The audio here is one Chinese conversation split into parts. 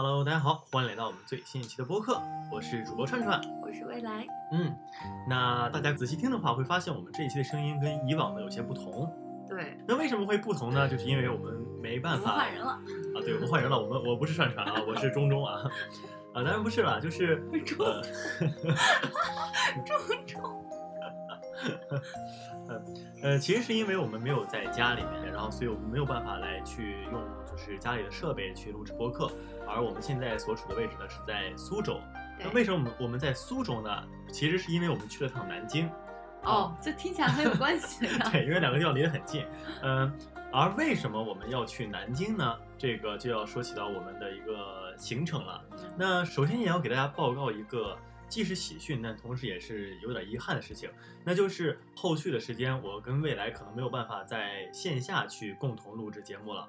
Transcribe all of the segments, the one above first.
Hello，大家好，欢迎来到我们最新一期的播客，我是主播串串。我是未来，嗯，那大家仔细听的话，会发现我们这一期的声音跟以往的有些不同。对，那为什么会不同呢？就是因为我们没我们办法换人了，啊，对，我们换人了，我们我不是串串啊，我是中中啊，啊，当然不是了，就是中呃，重重，呃，其实是因为我们没有在家里面，然后所以我们没有办法来去用就是家里的设备去录制播客，而我们现在所处的位置呢是在苏州。那为什么我们我们在苏州呢？其实是因为我们去了趟南京。哦，这听起来很有关系的。对，因为两个地方离得很近。嗯、而为什么我们要去南京呢？这个就要说起到我们的一个行程了。那首先也要给大家报告一个既是喜讯，但同时也是有点遗憾的事情，那就是后续的时间，我跟未来可能没有办法在线下去共同录制节目了。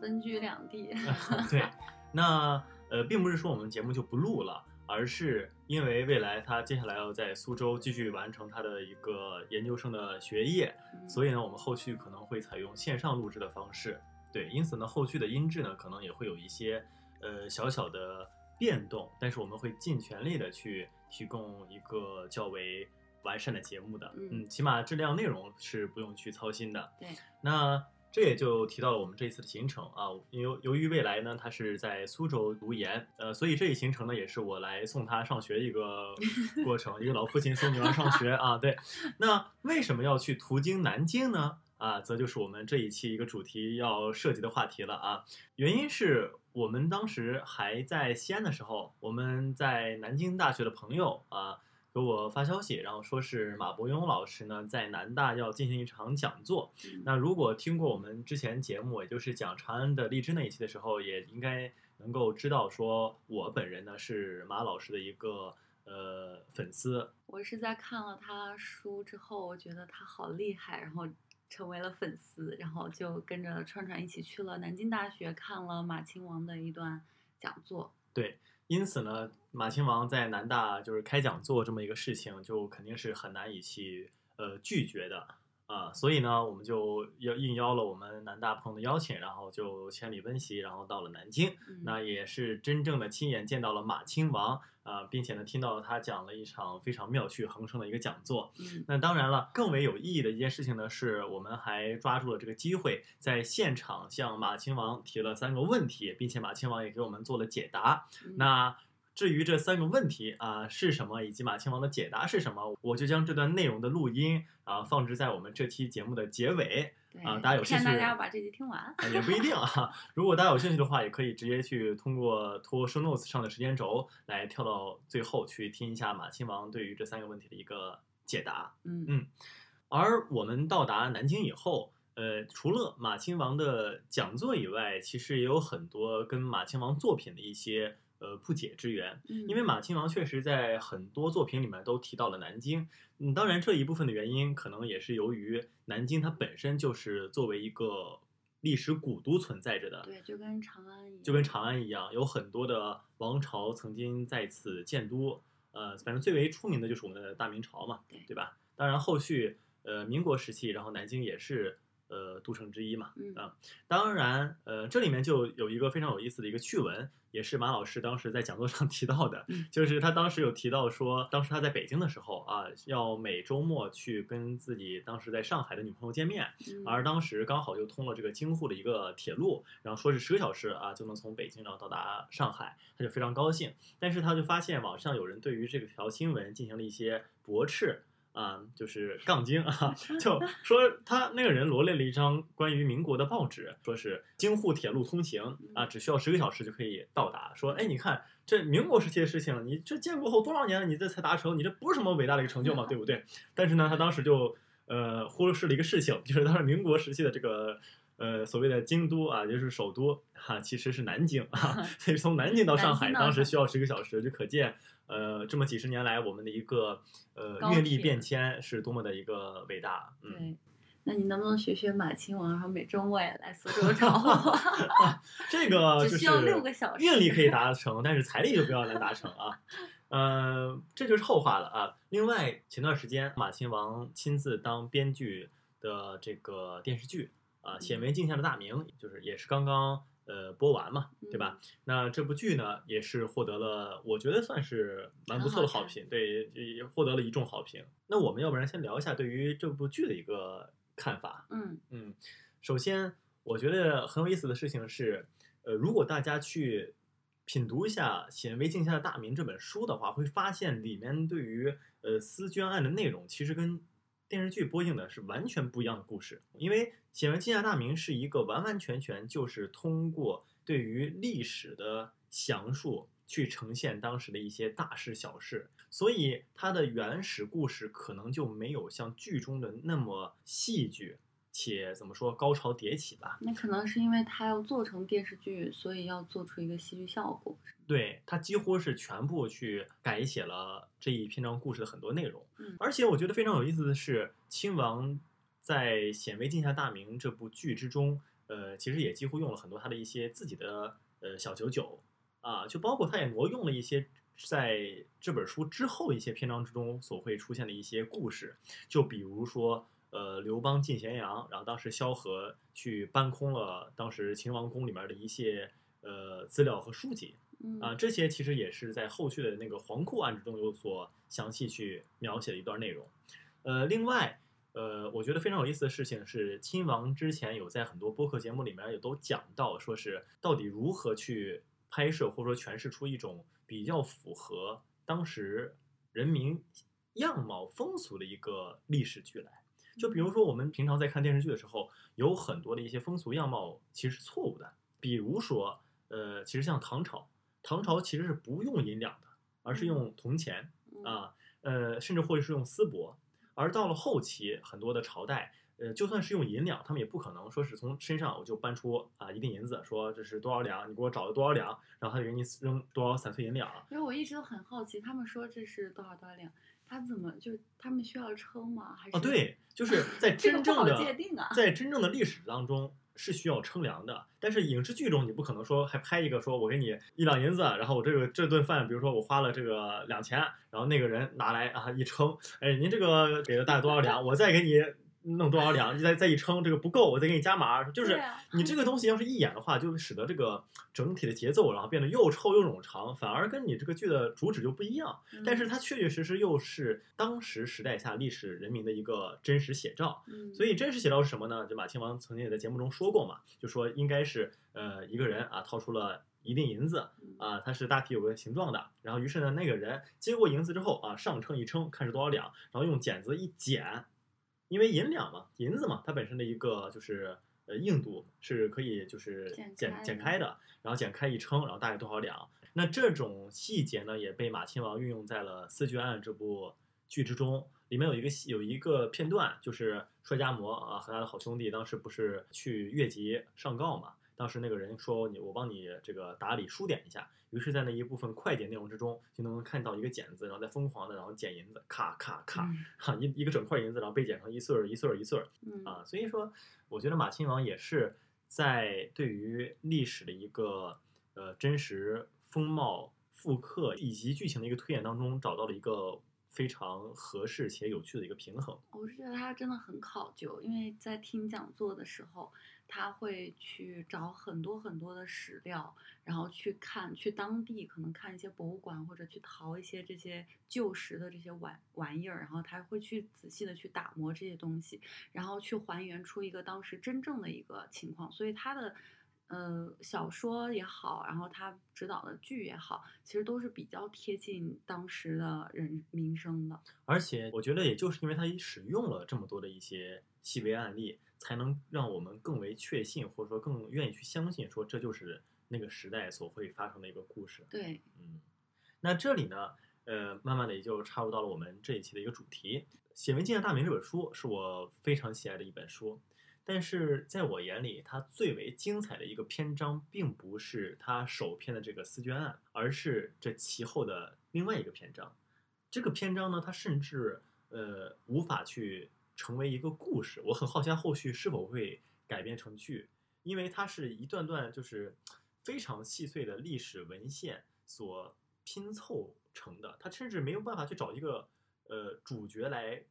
分居两地，对，那呃，并不是说我们节目就不录了，而是因为未来他接下来要在苏州继续完成他的一个研究生的学业，所以呢，我们后续可能会采用线上录制的方式。对，因此呢，后续的音质呢，可能也会有一些呃小小的变动，但是我们会尽全力的去提供一个较为完善的节目的。嗯嗯，起码质量内容是不用去操心的。对，那这也就提到了我们这一次的行程啊，由由于未来呢，他是在苏州读研，呃，所以这一行程呢，也是我来送他上学一个 过程，一个老父亲送女儿上学啊。对，那为什么要去途经南京呢？啊，则就是我们这一期一个主题要涉及的话题了啊。原因是我们当时还在西安的时候，我们在南京大学的朋友啊。给我发消息，然后说是马伯庸老师呢在南大要进行一场讲座，嗯那如果听过我们之前节目，也就是讲长安的荔枝那一期的时候，也应该能够知道，说我本人呢是马老师的一个呃粉丝。我是在看了他书之后，我觉得他好厉害，然后成为了粉丝，然后就跟着串串一起去了南京大学，看了马亲王的一段讲座。对，因此呢，马亲王在南大就是开讲座这么一个事情，就肯定是很难以去呃拒绝的啊、所以呢，我们就要应邀了我们南大朋友的邀请，然后就千里奔袭，然后到了南京。嗯，那也是真正的亲眼见到了马亲王啊、并且呢，听到了他讲了一场非常妙趣横生的一个讲座。嗯那当然了，更为有意义的一件事情呢，是我们还抓住了这个机会，在现场向马亲王提了三个问题，并且马亲王也给我们做了解答。嗯那至于这三个问题啊、是什么，以及马亲王的解答是什么，我就将这段内容的录音啊、放置在我们这期节目的结尾。对啊大家有兴骗大趣家要把这集听完。啊，也不一定啊。如果大家有兴趣的话，也可以直接去通过拖 show notes 上的时间轴来跳到最后去听一下马亲王对于这三个问题的一个解答。嗯嗯而我们到达南京以后，呃，除了马亲王的讲座以外，其实也有很多跟马亲王作品的一些呃不解之缘。嗯，因为马亲王确实在很多作品里面都提到了南京，嗯，当然这一部分的原因可能也是由于南京它本身就是作为一个历史古都存在着的，对，就跟长安一样，就跟长安一样，有很多的王朝曾经在此建都，呃，反正最为出名的就是我们的大明朝嘛，对对吧？当然后续呃民国时期，然后南京也是呃都城之一嘛，嗯啊，当然，呃，这里面就有一个非常有意思的一个趣闻，也是马老师当时在讲座上 提到的，嗯 就是他当时有提到说，当时他在北京的时候啊，要每周末去跟自己当时在上海的女朋友见面，嗯而当时刚好就通了这个京沪的一个铁路，然后说是十个小时啊就能从北京然后到达上海，他就非常高兴。但是他就发现网上有人对于这个条新闻进行了一些驳斥。啊、就是杠精啊，就说他那个人罗列了一张关于民国的报纸，说是京沪铁路通行啊，只需要十个小时就可以到达。说，哎，你看这民国时期的事情，你这建国后多少年了，你这才达成，你这不是什么伟大的一个成就嘛，对不对？但是呢，他当时就呃忽视了一个事情，就是当时民国时期的这个呃所谓的京都啊，也就是首都哈、其实是南京啊，所以从南京到上海当时需要十个小时，就可见呃这么几十年来我们的一个呃阅历变迁是多么的一个伟大，嗯。对。那你能不能学学马亲王，然后每周末也来苏州找我？这个 就是只需要六个小时阅历可以达成，但是财力就不要能达成啊。呃，这就是后话了啊。另外，前段时间马亲王亲自当编剧的这个电视剧啊，《显微镜下的大明》，就是也是刚刚呃播完嘛，对吧？那这部剧呢，也是获得了，我觉得算是蛮不错的好评，对，也获得了一众好评。那我们要不然先聊一下对于这部剧的一个看法。嗯嗯，首先我觉得很有意思的事情是，呃，如果大家去品读一下《显微镜下的大明》这本书的话，会发现里面对于呃思捐案的内容，其实跟电视剧播映的是完全不一样的故事。因为《显而镜下大明》是一个完完全全就是通过对于历史的详述去呈现当时的一些大事小事，所以它的原始故事可能就没有像剧中的那么戏剧。且怎么说高潮迭起吧？那可能是因为它要做成电视剧，所以要做出一个戏剧效果。对，它几乎是全部去改写了这一篇章故事的很多内容。嗯，而且我觉得非常有意思的是，亲王在《显微镜下大明》这部剧之中，呃，其实也几乎用了很多他的一些自己的呃小九九啊，就包括他也挪用了一些在这本书之后一些篇章之中所会出现的一些故事，就比如说。呃，刘邦进咸阳，然后当时萧何去搬空了当时秦王宫里面的一些呃资料和书籍，啊，这些其实也是在后续的那个黄库案之中有所详细去描写的一段内容。呃，另外，呃，我觉得非常有意思的事情是，亲王之前有在很多播客节目里面也都讲到，说是到底如何去拍摄或者说诠释出一种比较符合当时人民样貌风俗的一个历史剧来。就比如说，我们平常在看电视剧的时候，有很多的一些风俗样貌其实是错误的。比如说，呃，其实像唐朝，唐朝其实是不用银两的，而是用铜钱啊，呃，甚至或者是用丝帛。而到了后期，很多的朝代，呃，就算是用银两，他们也不可能说是从身上我就搬出啊一锭银子，说这是多少两，你给我找了多少两，然后他就给你扔多少散碎银两。因为我一直都很好奇，他们说这是多少多少两。他怎么就他们需要称吗？还是哦，对，就是在 真正的界定啊，在真正的历史当中是需要称量的。但是影视剧中你不可能说还拍一个说我给你一两银子，然后我这个这顿饭，比如说我花了这个两钱，然后那个人拿来啊一称，哎，您这个给了大概多少两，我再给你。弄多少 两，你再再一称，这个不够，我再给你加码。就是你这个东西要是一演的话，就使得这个整体的节奏，然后变得又臭又冗长，反而跟你这个剧的主旨就不一样。但是它确确实实又是当时时代下历史人民的一个真实写照。所以真实写照是什么呢？就马亲王曾经也在节目中说过嘛，就说应该是呃一个人啊掏出了一锭银子啊，它是大体有个形状的，然后于是呢那个人接过银子之后啊上称一称，看是多少两，然后用剪子一剪。因为银两嘛，银子嘛，它本身的一个就是呃硬度是可以就是剪剪开的，然后剪开一称，然后大概多少两？那这种细节呢，也被马亲王运用在了《四句案》这部剧之中。里面有一个有一个片段，就是帅家模啊和他的好兄弟当时不是去越级上告嘛？当时那个人说你我帮你这个打理书点一下。于是，在那一部分快剪内容之中，就能看到一个剪子，然后在疯狂的，然后剪银子，咔咔咔，哈一一个整块银子，然后被剪成一穗儿一穗儿一穗儿，啊，所以说，我觉得马亲王也是在对于历史的一个呃真实风貌复刻以及剧情的一个推演当中，找到了一个非常合适且有趣的一个平衡。我是觉得他真的很考究，因为在听讲座的时候。他会去找很多很多的史料，然后去看，去当地可能看一些博物馆，或者去淘一些这些旧时的这些玩玩意儿，然后他会去仔细的去打磨这些东西，然后去还原出一个当时真正的一个情况。所以他的，呃，小说也好，然后他指导的剧也好，其实都是比较贴近当时的人民生的。而且我觉得，也就是因为他使用了这么多的一些细微案例。才能让我们更为确信，或者说更愿意去相信，说这就是那个时代所会发生的一个故事。对，嗯，那这里呢，呃，慢慢的也就插入到了我们这一期的一个主题，《显微镜下大明》这本书是我非常喜爱的一本书，但是在我眼里，它最为精彩的一个篇章，并不是它首篇的这个丝绢案，而是这其后的另外一个篇章。这个篇章呢，它甚至呃无法去。成为一个故事，我很好奇后续是否会改编成剧，因为它是一段段就是非常细碎的历史文献所拼凑成的，它甚至没有办法去找一个呃主角来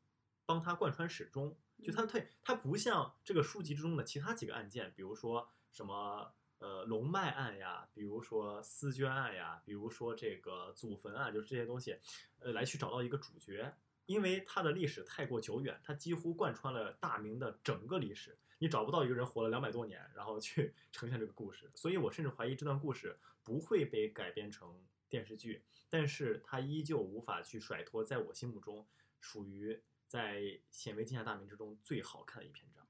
帮他贯穿始终，就它它它不像这个书籍之中的其他几个案件，比如说什么呃龙脉案呀，比如说丝绢案呀，比如说这个祖坟案，就是这些东西，呃，来去找到一个主角。因为它的历史太过久远，它几乎贯穿了大明的整个历史，你找不到一个人活了两百多年，然后去 呈现这个故事。所以我甚至怀疑这段故事不会被改编成电视剧，但是它依旧无法去甩脱，在我心目中属于在《显微镜下大明》之中最好看的一篇章。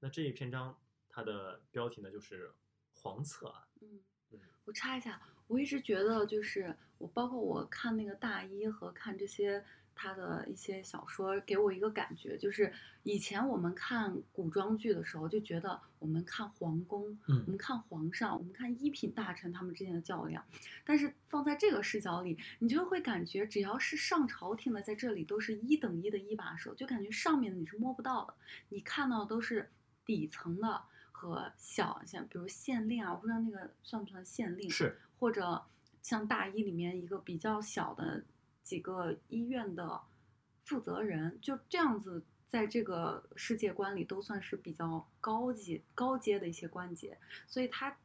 那这一篇章它的标题呢，就是黄册案。嗯嗯，我插一下，我一直觉得就是我包括我看那个大一和看这些他的一些小说，给我一个感觉，就是以前我们看古装剧的时候，就觉得我们看皇宫，嗯。我们看皇上，我们看一品大臣他们之间的较量，但是放在这个视角里，你就会感觉只要是上朝廷的，在这里都是一等一的一把手，就感觉上面的你是摸不到的，你看到的都是底层的和小像比如县令啊，我不知道那个算不算县令，是。或者像大一里面一个比较小的几个医院的负责人，就这样子，在这个世界观里都算是比较高级、高阶的一些关节，所以它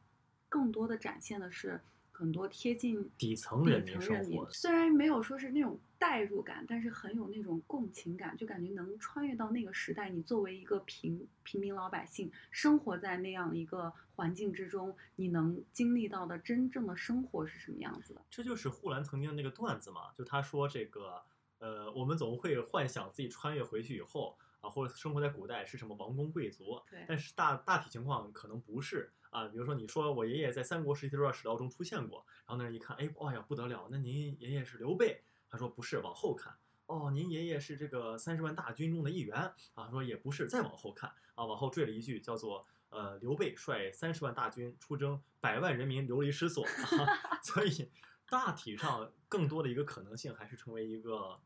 更多的展现的是很多贴近底层底人民生活，虽然没有说是那种代入感，但是很有那种共情感，就感觉能穿越到那个时代。你作为一个平平民老百姓，生活在那样一个环境之中，你能经历到的真正的生活是什么样子的？这就是护栏曾经的那个段子嘛，就他说这个，呃，我们总会幻想自己穿越回去以后啊，或者生活在古代是什么王公贵族，对但是大大体情况可能不是啊。比如说你说我爷爷在三国时期的时候史料中出现过，然后那人一看，哎，哎呀不得了，那您爷爷是刘备？他说不是，往后看。哦，您爷爷是这个三十万大军中的一员啊？说也不是，再往后看啊，往后缀了一句叫做呃，刘备率三十万大军出征，百万人民流离失所。啊、所以大体上更多的一个可能性还是成为一个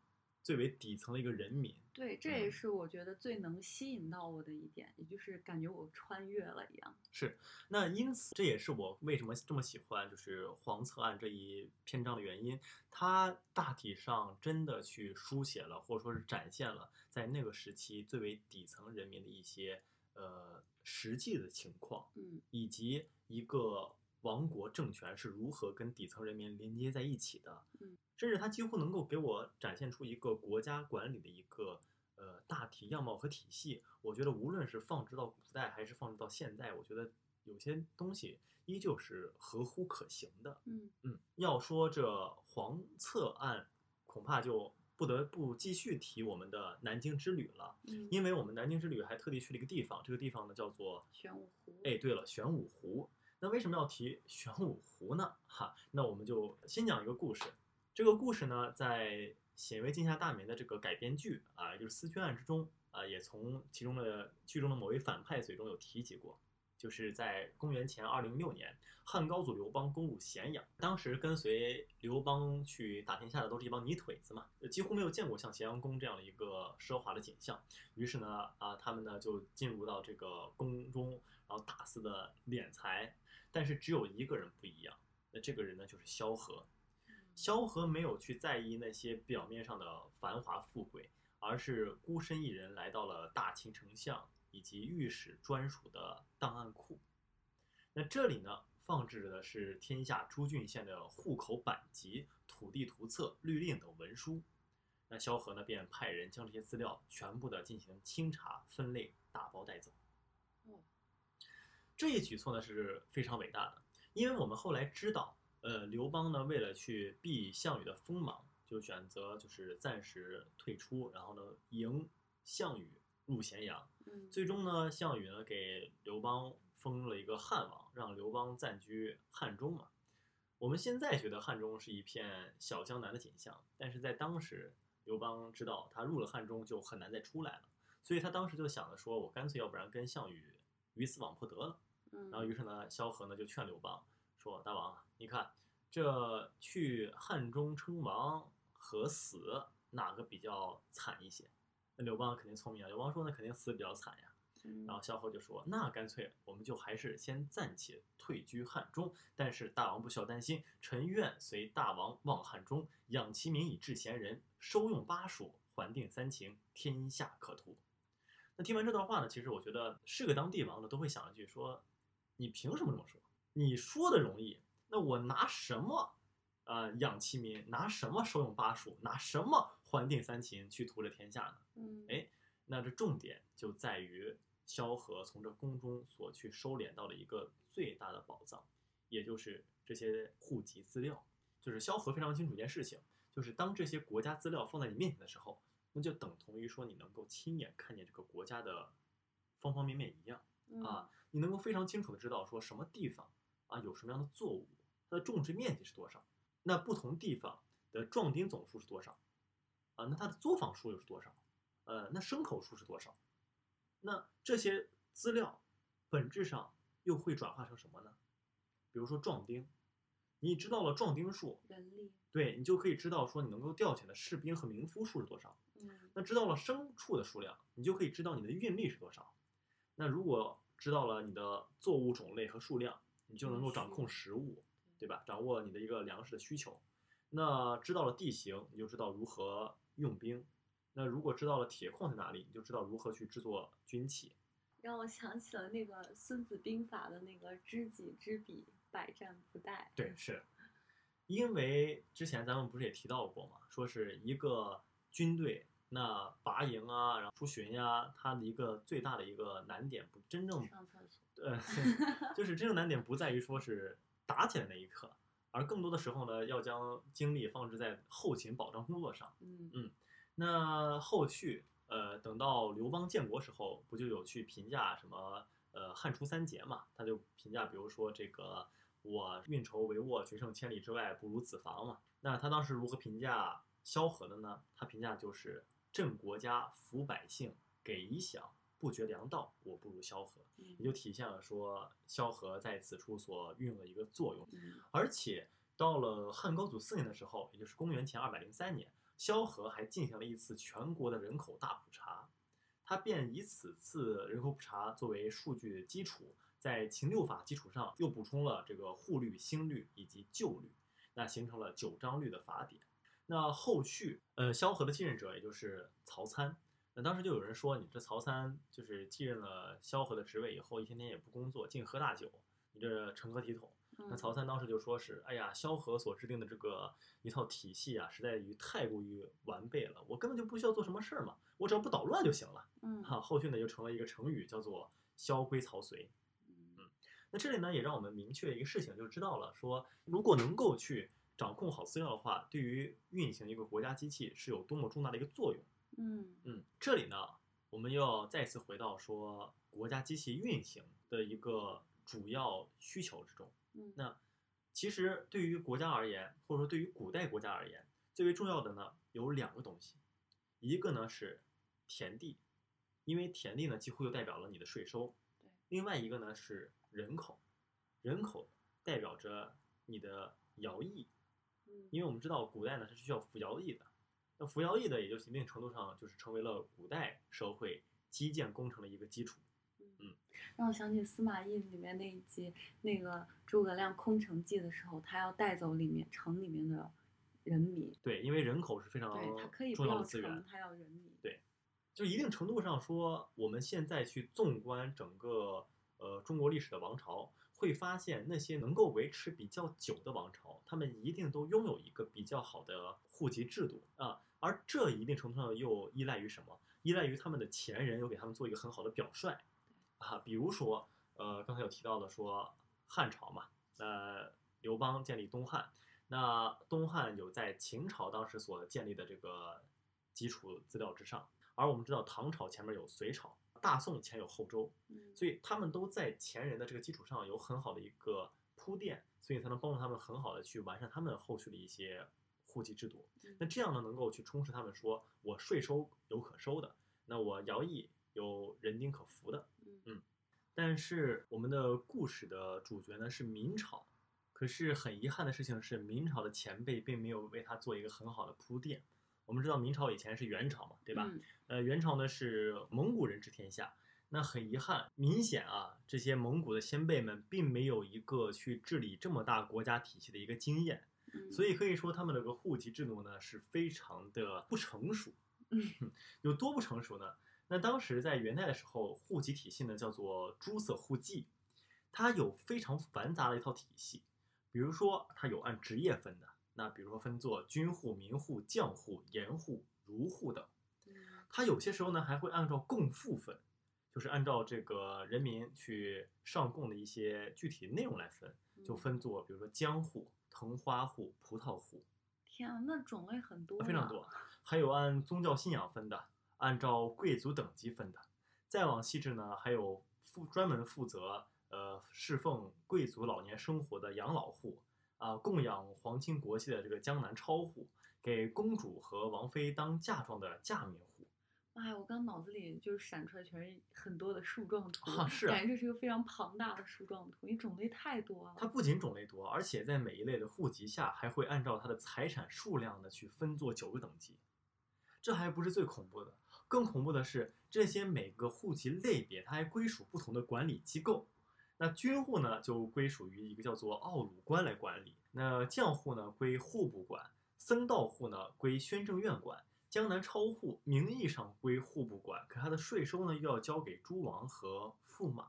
最为底层的一个人民。对，这也嗯是我觉得最能吸引到我的一点，也就是感觉我穿越了一样。是，那因此这也是我为什么这么喜欢就是黄策案这一篇章的原因。它大体上真的去书写了，或者说是展现了在那个时期最为底层人民的一些呃实际的情况，嗯以及一个王国政权是如何跟底层人民连接在一起的。嗯，甚至它几乎能够给我展现出一个国家管理的一个呃大体样貌和体系。我觉得无论是放置到古代还是放置到现在，我觉得有些东西依旧是合乎可行的。嗯嗯，要说这黄册案，恐怕就不得不继续提我们的南京之旅了，嗯，因为我们南京之旅还特地去了一个地方，这个地方呢叫做玄武湖。哎，对了，玄武湖。那为什么要提玄武湖呢？哈，那我们就先讲一个故事。这个故事呢，在《显微镜下大明》的这个改编剧啊，就是《思捐案》之中啊，也从其中的剧中的某位反派嘴中有提及过。就是在公元前二零六年，汉高祖刘邦攻入咸阳，当时跟随刘邦去打天下的都是一帮泥腿子嘛，几乎没有见过像咸阳宫这样的一个奢华的景象。于是呢，啊，他们呢就进入到这个宫中，然后大肆的敛财。但是只有一个人不一样，那这个人呢就是萧何。萧何没有去在意那些表面上的繁华富贵，而是孤身一人来到了大秦丞相以及御史专属的档案库。那这里呢，放置的是天下诸郡县的户口版籍、土地图册、律令等文书。那萧何呢，便派人将这些资料全部的进行清查、分类、打包带走。哦这一举措呢是非常伟大的，因为我们后来知道，呃，刘邦呢为了去避项羽的锋芒，就选择就是暂时退出，然后呢迎项羽入咸阳。嗯，最终呢，项羽呢给刘邦封了一个汉王，让刘邦暂居汉中嘛。我们现在觉得汉中是一片小江南的景象，但是在当时，刘邦知道他入了汉中就很难再出来了，所以他当时就想着说，我干脆要不然跟项羽鱼死网破得了。嗯，然后于是呢，萧何呢就劝刘邦说：“大王啊，你看这去汉中称王和死哪个比较惨一些？”那刘邦肯定聪明啊，刘邦说：“那肯定死比较惨呀。”嗯，然后萧何就说：“那干脆我们就还是先暂且退居汉中，但是大王不需要担心，臣愿随大王望汉中，养其民以治贤人，收用巴蜀，还定三秦，天下可图。”那听完这段话呢，其实我觉得是个当帝王的都会想一句说：“你凭什么这么说？你说的容易，那我拿什么啊、呃养其民？拿什么收用巴蜀？拿什么还定三秦去图这天下呢？嗯，哎那这重点就在于萧何从这宫中所去收敛到的一个最大的宝藏，也就是这些户籍资料。就是萧何非常清楚一件事情，就是当这些国家资料放在你面前的时候，那就等同于说你能够亲眼看见这个国家的方方面面一样。嗯啊，你能够非常清楚的知道说什么地方啊有什么样的作物，它的种植面积是多少，那不同地方的壮丁总数是多少，啊，那它的作坊数又是多少，呃，那牲口数是多少，那这些资料本质上又会转化成什么呢？比如说壮丁，你知道了壮丁数，人力，对你就可以知道说你能够调遣的士兵和民夫数是多少。嗯那知道了牲畜的数量，你就可以知道你的运力是多少。那如果知道了你的作物种类和数量，你就能够掌控食物，对吧？掌握你的一个粮食的需求。那知道了地形，你就知道如何用兵。那如果知道了铁矿在哪里，你就知道如何去制作军器。让我想起了那个《孙子兵法》的那个“知己知彼，百战不殆”。对，是，因为之前咱们不是也提到过嘛，说是一个军队那拔营啊，然后出巡呀、它的一个最大的一个难点不真正上厕所。呃，就是真正难点不在于说是打起来那一刻，而更多的时候呢，要将精力放置在后勤保障工作上。嗯那后续，呃，等到刘邦建国时候，不就有去评价什么呃汉初三杰嘛？他就评价，比如说这个我运筹帷幄，决胜千里之外，不如子房嘛。那他当时如何评价萧何的呢？他评价就是振国家，抚百姓，给遗饷，不绝粮道，我不如萧何。也嗯就体现了说萧何在此处所运用的一个作用。嗯而且到了汉高祖四年的时候，也就是公元前二百零三年，萧何还进行了一次全国的人口大普查，他便以此次人口普查作为数据基础，在秦六法基础上又补充了这个户律、兴律以及旧律，那形成了九章律的法典。那后续，呃，萧何的继任者也就是曹参。那当时就有人说，你这曹参就是继任了萧何的职位以后，一天天也不工作，净喝大酒，你这成何体统？那嗯曹参当时就说是，哎呀，萧何所制定的这个一套体系啊，实在于太过于完备了，我根本就不需要做什么事儿嘛，我只要不捣乱就行了。嗯哈、后续呢就成了一个成语，叫做“萧规曹随”。嗯那这里呢，也让我们明确一个事情，就知道了说，如果能够去掌控好资料的话，对于运行一个国家机器是有多么重大的一个作用。嗯嗯，这里呢，我们又要再次回到说国家机器运行的一个主要需求之中。嗯那其实对于国家而言，或者说对于古代国家而言，最为重要的呢有两个东西，一个呢是田地，因为田地呢几乎就代表了你的税收对；另外一个呢是人口，人口代表着你的徭役，嗯因为我们知道古代呢是需要服摇役的，那服摇役的也就是一定程度上就是成为了古代社会基建工程的一个基础。嗯让我想起司马懿里面那一集，那个诸葛亮空城计的时候，他要带走里面城里面的人民，对，因为人口是非常对他可以不重要要的资源城，，他要人民。就一定程度上说，我们现在去纵观整个呃中国历史的王朝，会发现那些能够维持比较久的王朝，他们一定都拥有一个比较好的户籍制度啊，而这一定程度上又依赖于什么？依赖于他们的前人有给他们做一个很好的表率啊，比如说呃刚才有提到的说汉朝嘛，呃刘邦建立东汉，那东汉有在秦朝当时所建立的这个基础资料之上。而我们知道唐朝前面有隋朝，大宋前有后周，嗯所以他们都在前人的这个基础上有很好的一个铺垫，所以才能帮助他们很好的去完善他们后续的一些户籍制度。嗯那这样呢，能够去充实他们说，我税收有可收的，那我徭役有人丁可服的。嗯但是我们的故事的主角呢是明朝，可是很遗憾的事情是，明朝的前辈并没有为他做一个很好的铺垫。我们知道明朝以前是元朝嘛，对吧？嗯呃，元朝呢是蒙古人治天下，那很遗憾，明显啊，这些蒙古的先辈们并没有一个去治理这么大国家体系的一个经验，嗯，所以可以说他们这个户籍制度呢是非常的不成熟。嗯 有多不成熟呢？那当时在元代的时候，户籍体系呢叫做诸色户籍。它有非常繁杂的一套体系。比如说，它有按职业分的，那比如说分作军户、民户、将户、盐户、儒户等。嗯它有些时候呢还会按照供赋分，就是按照这个人民去上供的一些具体内容来分，就嗯分作比如说江户、藤花户、葡萄户，天啊，那种类很多，非常多。。还有按宗教信仰分的，按照贵族等级分的。再往细致呢，还有负专门负责呃侍奉贵族老年生活的养老户啊、供养皇亲国戚的这个江南超户，给公主和王妃当嫁妆的嫁名户。哎，我刚脑子里就是闪出来全是很多的树状图，啊是啊 感觉这是一个非常庞大的树状图，因为种类太多了。它不仅种类多，而且在每一类的户籍下，还会按照它的财产数量呢去分作九个等级。这还不是最恐怖的，更恐怖的是，这些每个户籍类别，它还归属不同的管理机构。那军户呢，就归属于一个叫做奥鲁官来管理；那将户呢，归户部管；僧道户呢，归宣政院管；江南超户名义上归户部管，可他的税收呢，又要交给诸王和驸马。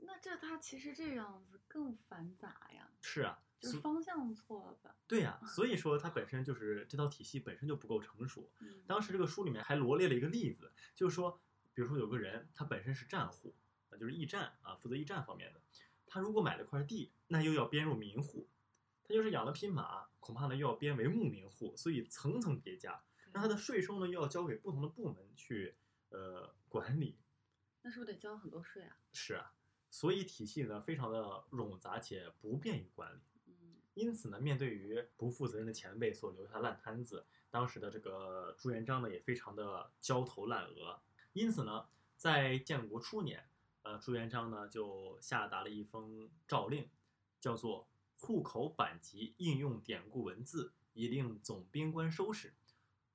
那这他其实这样子更繁杂呀，是啊，就是方向错了吧？对呀、所以说它本身就是这套体系本身就不够成熟。嗯，当时这个书里面还罗列了一个例子，就是说，比如说有个人他本身是战户，啊，就是驿站啊，负责驿站方面的，他如果买了块地，那又要编入民户，他就是养了匹马，恐怕呢又要编为牧民户，所以层层叠加，那他的税收呢又要交给不同的部门去呃管理，那是不是得交很多税啊？是啊，所以体系呢非常的冗杂且不便于管理。嗯因此呢，面对于不负责任的前辈所留下的烂摊子，当时的这个朱元璋呢也非常的焦头烂额。因此呢，在建国初年，呃，朱元璋呢就下达了一封诏令，叫做“户口版籍应用典故文字，以令总兵官收拾。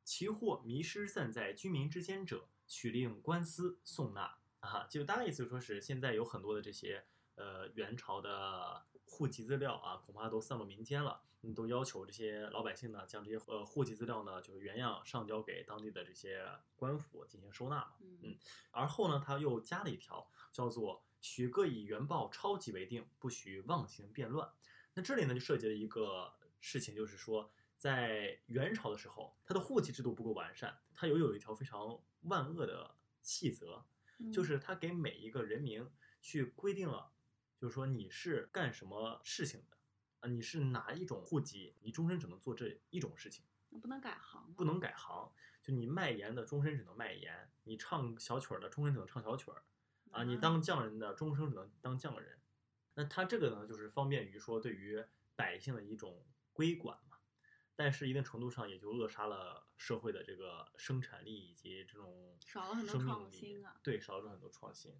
其或迷失散在居民之间者，许令官司送纳。”啊，就大概意思说是现在有很多的这些呃元朝的户籍资料啊，恐怕都散落民间了。嗯都要求这些老百姓呢，将这些呃户籍资料呢，就是原样上交给当地的这些官府进行收纳嘛。嗯嗯而后呢，他又加了一条，叫做“许各以原报抄籍为定，不许妄行变乱”。那这里呢，就涉及了一个事情，就是说，在元朝的时候，它的户籍制度不够完善，它又有一条非常万恶的细则，嗯就是他给每一个人民去规定了，就是说你是干什么事情的啊，你是哪一种户籍，你终身只能做这一种事情，不能改行吗，不能改行。就你卖盐的，终身只能卖盐；你唱小曲儿的，终身只能唱小曲儿啊；你当匠人的，终生只能当匠人。那他这个呢，就是方便于说对于百姓的一种规管嘛。但是一定程度上也就扼杀了社会的这个生产力以及这种少了很多创新啊对，少了很多创新。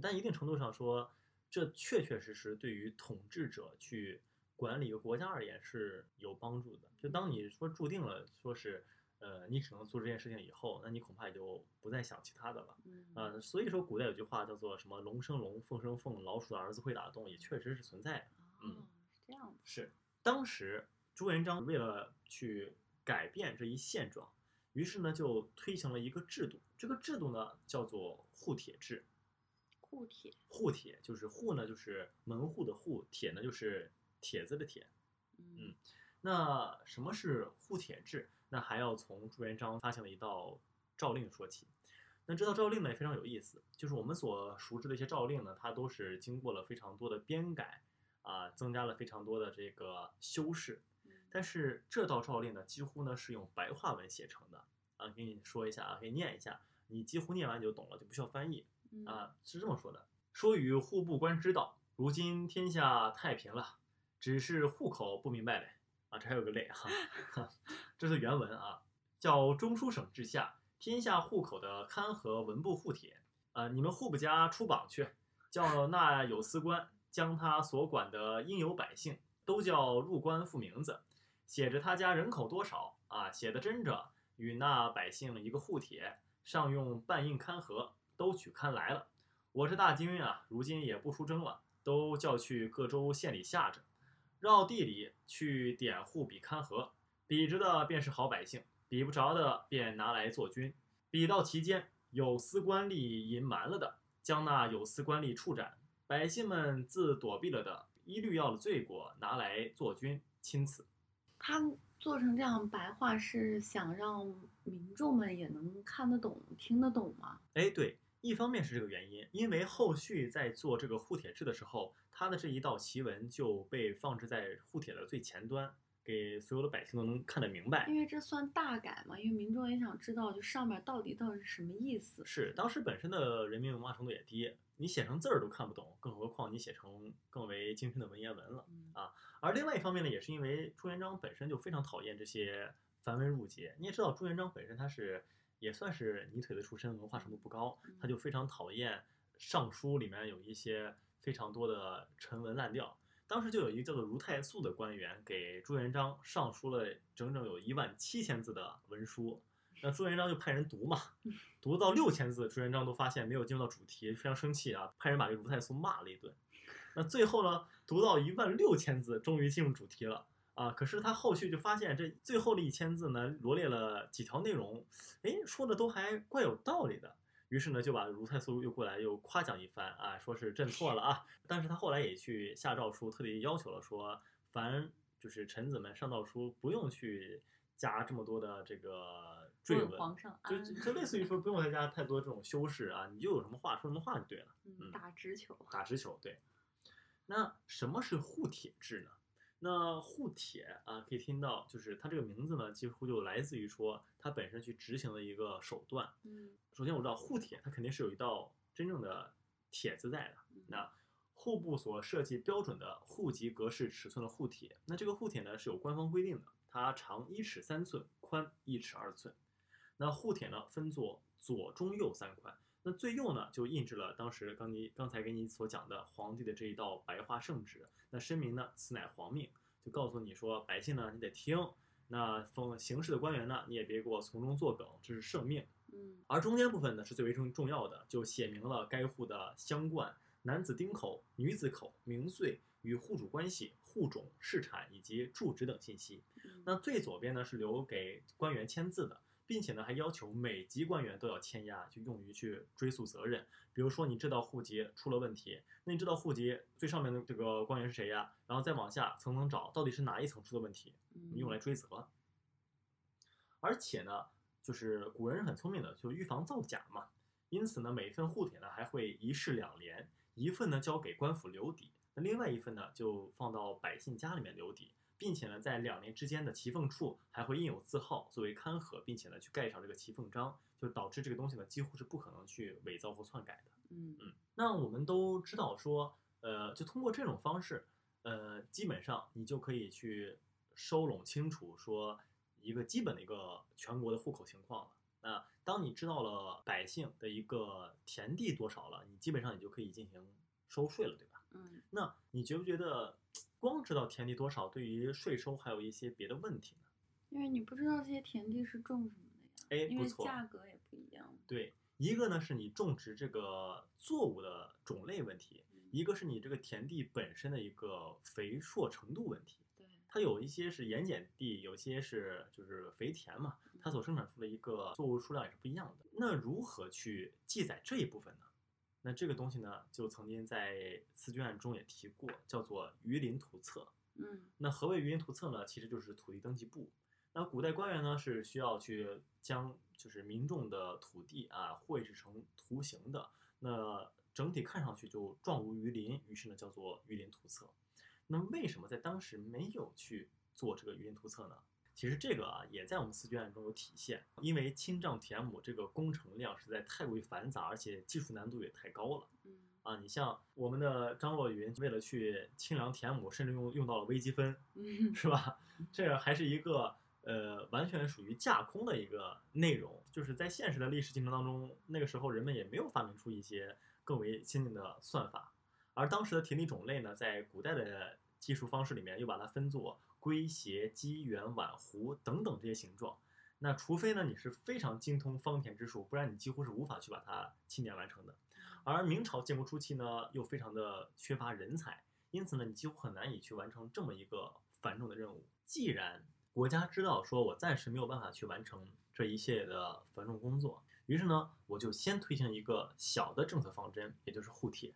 但一定程度上说，这确确实实对于统治者去管理一个国家而言是有帮助的。就当你说注定了说是，呃，你只能做这件事情以后，那你恐怕也就不再想其他的了。嗯呃，所以说古代有句话叫做什么“龙生龙，凤生凤，老鼠的儿子会打洞”，也确实是存在的。嗯哦，是这样子，是，当时朱元璋为了去改变这一现状，于是呢就推行了一个制度，这个制度呢叫做护铁制。户帖，户帖就是户呢就是门户的户，帖呢就是帖子的帖。嗯那什么是户帖制？那还要从朱元璋发行了一道诏令说起。那这道诏令呢也非常有意思，就是我们所熟知的一些诏令呢，它都是经过了非常多的编改啊，增加了非常多的这个修饰。嗯但是这道诏令呢，几乎呢是用白话文写成的啊，给你说一下啊，给你念一下，你几乎念完你就懂了，就不需要翻译。啊，是这么说的：说与户部官知道，如今天下太平了，只是户口不明白嘞。啊，这还有个类哈，哈 这是原文啊，叫中书省治下，天下户口的勘合文部户帖，啊，你们户部家出榜去，叫那有司官将他所管的应有百姓都叫入官复名字，写着他家人口多少啊，写的真着，与那百姓一个户帖，上用半印勘合，都取勘来了。我这大军啊，如今也不出征了，都叫去各州县里下着，绕地里去点户比勘核，比着的便是好百姓，比不着的便拿来做军。比到其间有司官吏隐瞒了的，将那有司官吏处斩，百姓们自躲避了的，一律要了罪过，拿来做军钦此。他做成这样白话是想让民众们也能看得懂、听得懂吗？哎，对，一方面是这个原因，因为后续在做这个护铁制的时候，他的这一道檄文就被放置在护铁的最前端，给所有的百姓都能看得明白。因为这算大改嘛，因为民众也想知道，就上面到底到底是什么意思。是，当时本身的人民文化程度也低，你写成字儿都看不懂，更何况你写成更为精深的文言文了。嗯啊而另外一方面呢，也是因为朱元璋本身就非常讨厌这些繁文缛节。你也知道，朱元璋本身他是也算是泥腿子出身，文化程度不高，他就非常讨厌尚书里面有一些非常多的陈文滥调。当时就有一个叫做如太素的官员给朱元璋上书了整整有一万七千字的文书，那朱元璋就派人读嘛，读到六千字，朱元璋都发现没有进入到主题，非常生气啊，派人把这个如太素骂了一顿。那最后呢，读到一万六千字，终于进入主题了啊！可是他后续就发现这最后的一千字呢，罗列了几条内容，哎，说的都还怪有道理的。于是呢，就把如太素又过来又夸奖一番啊，说是朕错了啊。但是他后来也去下诏书，特别要求了说，凡就是臣子们上诏书不用去加这么多的这个赘文，皇上，就就就类似于说不用再加太多这种修饰啊，你就有什么话说什么话就对了。嗯，打直球。打直球，对。那什么是护帖制呢？那护帖啊，可以听到，就是它这个名字呢，几乎就来自于说它本身去执行的一个手段。嗯首先我知道护帖，它肯定是有一道真正的帖子在的。嗯那户部所设计标准的户籍格式尺寸的户帖，那这个户帖呢是有官方规定的，它长一尺三寸，宽一尺二寸。那户帖呢分作左、中、右三块。那最右呢就印制了当时刚你刚才给你所讲的皇帝的这一道白话圣旨。那声明呢此乃皇命，就告诉你说百姓呢你得听。那封行事的官员呢你也别给我从中作梗，这是圣命。嗯而中间部分呢是最为重重要的，就写明了该户的乡冠、男子丁口、女子口、名岁与户主关系、户种、市产以及住址等信息。嗯那最左边呢是留给官员签字的，并且呢还要求每级官员都要签押，就用于去追溯责任。比如说你这道户籍出了问题，那你这道户籍最上面的这个官员是谁呀？然后再往下层层找，到底是哪一层出的问题，你，用来追责。而且呢，就是古人是很聪明的，就预防造假嘛。因此呢，每一份户帖呢还会一式两联，一份呢交给官府留底，那另外一份呢就放到百姓家里面留底，并且呢在两年之间的齐缝处还会印有字号作为刊合，并且呢去盖上这个齐缝章，就导致这个东西呢几乎是不可能去伪造或篡改的。嗯嗯，那我们都知道说，呃，就通过这种方式，呃，基本上你就可以去收拢清楚说一个基本的一个全国的户口情况了。那当你知道了百姓的一个田地多少了，你基本上你就可以进行收税了，对吧？嗯那你觉不觉得光知道田地多少，对于税收还有一些别的问题呢？因为你不知道这些田地是种什么的呀，因为哎不错价格也不一样。对，一个呢是你种植这个作物的种类问题，嗯一个是你这个田地本身的一个肥硕程度问题。对，它有一些是盐碱地，有些是就是肥田嘛，它所生产出的一个作物数量也是不一样的。那如何去记载这一部分呢？那这个东西呢，就曾经在四卷案中也提过，叫做鱼鳞图册。嗯那何谓鱼鳞图册呢？其实就是土地登记簿。那古代官员呢是需要去将就是民众的土地啊绘制成图形的，那整体看上去就状如鱼鳞，于是呢叫做鱼鳞图册。那为什么在当时没有去做这个鱼鳞图册呢？其实这个啊也在我们四卷案中有体现，因为清障田亩这个工程量实在太过于繁杂，而且技术难度也太高了。嗯啊，你像我们的张若昀，为了去清凉田亩，甚至用用到了微积分，嗯是吧？这还是一个呃完全属于架空的一个内容，就是在现实的历史进程当中，那个时候人们也没有发明出一些更为先进的算法，而当时的田地种类呢，在古代的技术方式里面又把它分作龟、斜、鸡、圆、碗、壶等等这些形状。那除非呢你是非常精通方田之术，不然你几乎是无法去把它清点完成的。而明朝建国初期呢，又非常的缺乏人才，因此呢，你几乎很难以去完成这么一个繁重的任务。既然国家知道说我暂时没有办法去完成这一系列的繁重工作，于是呢，我就先推行一个小的政策方针，也就是护铁。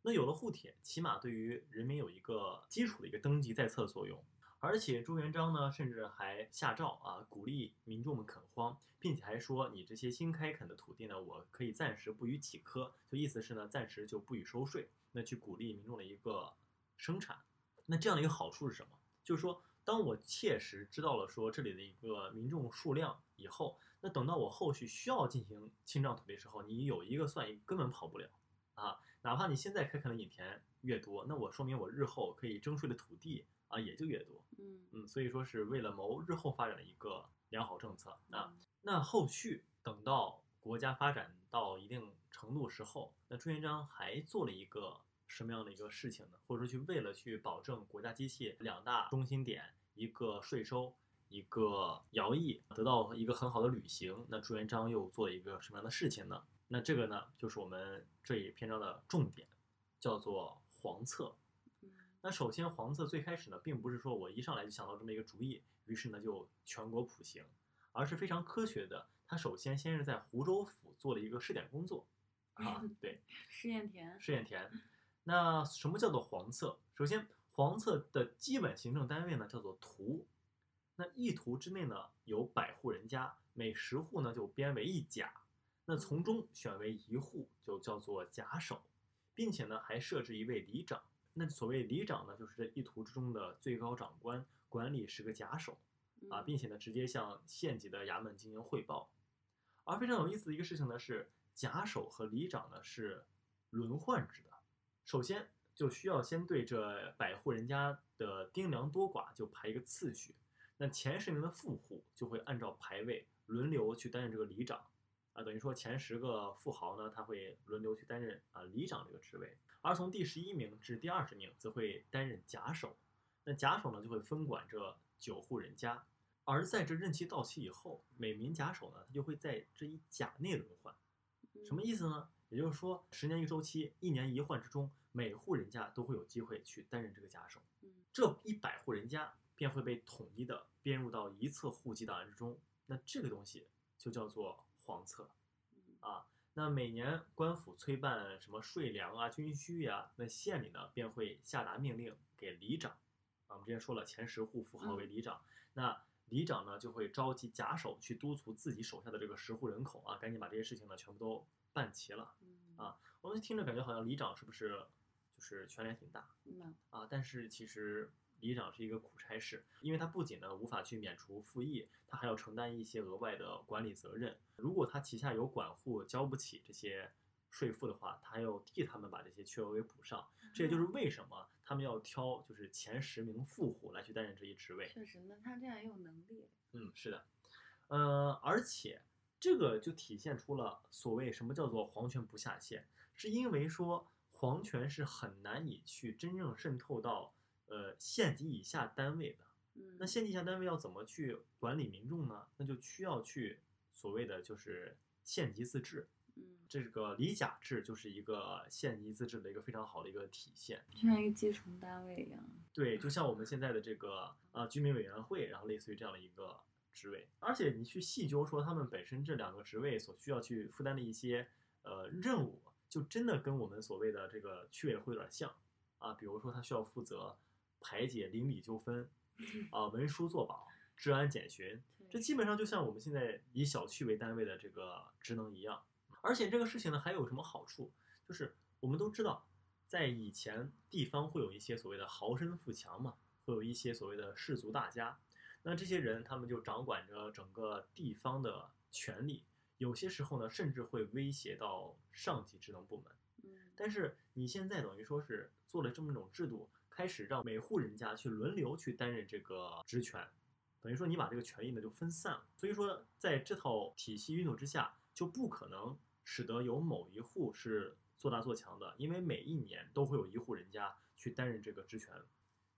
那有了护铁，起码对于人民有一个基础的一个登记在册的作用。而且朱元璋呢，甚至还下诏啊，鼓励民众们垦荒，并且还说，你这些新开垦的土地呢，我可以暂时不予起科，就意思是呢，暂时就不予收税，那去鼓励民众的一个生产。那这样的一个好处是什么？就是说，当我切实知道了说这里的一个民众数量以后，那等到我后续需要进行清账土地的时候，你有一个算一个，根本跑不了啊。哪怕你现在开垦的引田越多，那我说明我日后可以征税的土地。啊，也就越多，嗯嗯，所以说是为了谋日后发展的一个良好政策啊。那后续等到国家发展到一定程度时候，那朱元璋还做了一个什么样的一个事情呢？或者说去为了去保证国家机器两大中心点，一个税收，一个徭役得到一个很好的履行，那朱元璋又做了一个什么样的事情呢？那这个呢，就是我们这一篇章的重点，叫做黄册。那首先，黄册最开始呢，并不是说我一上来就想到这么一个主意，于是呢就全国普行，而是非常科学的。他首先先是在湖州府做了一个试点工作，啊，对，试验田，试验田。那什么叫做黄册？首先，黄册的基本行政单位呢叫做图。那一图之内呢有百户人家，每十户呢就编为一甲，那从中选为一户就叫做甲首，并且呢还设置一位里长。那所谓里长呢，就是这一图之中的最高长官，管理十个甲首，啊，并且呢直接向县级的衙门进行汇报。而非常有意思的一个事情呢是，甲首和里长呢是轮换制的。首先就需要先对这百户人家的丁粮多寡就排一个次序，那前十名的富户就会按照排位轮流去担任这个里长。啊，等于说前十个富豪呢，他会轮流去担任啊里长这个职位，而从第十一名至第二十名则会担任甲首。那甲首呢，就会分管这九户人家，而在这任期到期以后，每名甲首呢，他就会在这一甲内轮换。什么意思呢？也就是说，十年一个周期，一年一换之中，每户人家都会有机会去担任这个甲首。这一百户人家便会被统一的编入到一册户籍档案之中。那这个东西就叫做。黄册，啊，那每年官府催办什么税粮啊、军需呀，那县里呢便会下达命令给里长，啊，我们之前说了，前十户富豪为里长，那里长呢就会召集甲手去督促自己手下的这个十户人口啊，赶紧把这些事情呢全部都办齐了，啊，我们听着感觉好像里长是不是就是权力挺大，啊，但是其实。里长是一个苦差事，因为他不仅呢无法去免除赋役，他还要承担一些额外的管理责任。如果他旗下有管户交不起这些税赋的话，他还要替他们把这些缺额给补上。这也就是为什么他们要挑就是前十名富户来去担任这一职位。确实，那他这样也有能力。嗯，是的，呃，而且这个就体现出了所谓什么叫做皇权不下县，是因为说皇权是很难以去真正渗透到。呃，县级以下单位的，那县级以下单位要怎么去管理民众呢？那就需要去所谓的就是县级自治。嗯，这个里甲制就是一个县级自治的一个非常好的一个体现，就像一个基层单位一样。对，就像我们现在的这个呃居民委员会，然后类似于这样的一个职位。而且你去细究说他们本身这两个职位所需要去负担的一些呃任务，就真的跟我们所谓的这个区委会有点像啊。比如说他需要负责。排解邻里纠纷，啊，文书作保，治安检巡，这基本上就像我们现在以小区为单位的这个职能一样。而且这个事情呢，还有什么好处？就是我们都知道，在以前地方会有一些所谓的豪绅富强嘛，会有一些所谓的士族大家，那这些人他们就掌管着整个地方的权力，有些时候呢，甚至会威胁到上级职能部门。嗯，但是你现在等于说是做了这么一种制度。开始让每户人家去轮流去担任这个职权，等于说你把这个权益呢就分散了。所以说在这套体系运作之下，就不可能使得有某一户是做大做强的，因为每一年都会有一户人家去担任这个职权，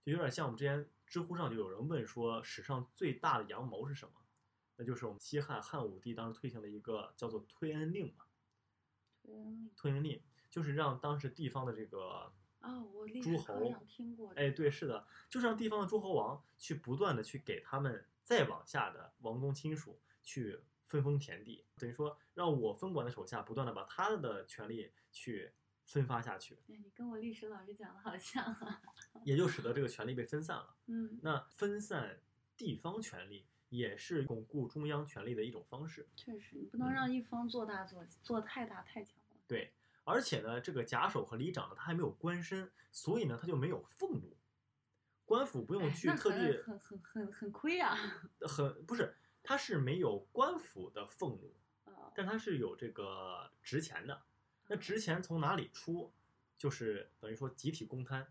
就有点像我们之前知乎上就有人问说，史上最大的阳谋是什么？那就是我们西汉汉武帝当时推行的一个叫做推恩令嘛。推恩令，推恩令就是让当时地方的这个。哦，我诸侯听过。哎，对，是的，就是让地方的诸侯王去不断的去给他们再往下的王公亲属去分封田地，等于说让我分管的手下不断的把他的权利去分发下去，哎，你跟我历史老师讲的好像啊。也就使得这个权力被分散了。嗯，那分散地方权力也是巩固中央权力的一种方式。确实，你不能让一方做大做做太大太强了。对，而且呢，这个甲首和里长呢，他还没有官身，所以呢，他就没有俸禄。官府不用去特地很很很很很亏啊。很不是，他是没有官府的俸禄，呃，但他是有这个值钱的。那值钱从哪里出？就是等于说集体公摊，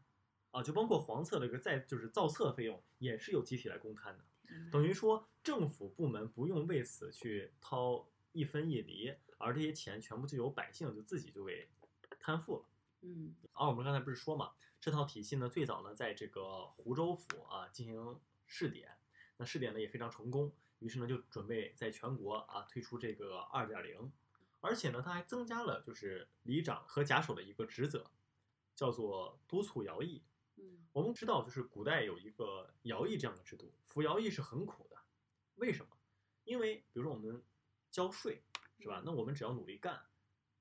啊，就包括黄册的这个在就是造册费用也是由集体来公摊的。等于说政府部门不用为此去掏一分一厘，而这些钱全部就由百姓就自己就给摊付了。嗯而我们刚才不是说嘛，这套体系呢，最早呢在这个湖州府啊进行试点，那试点呢也非常成功，于是呢就准备在全国啊推出这个二点零，而且呢它还增加了就是里长和甲首的一个职责，叫做督促徭役。嗯我们知道，就是古代有一个徭役这样的制度，服徭役是很苦的。为什么？因为比如说我们交税，是吧？那我们只要努力干，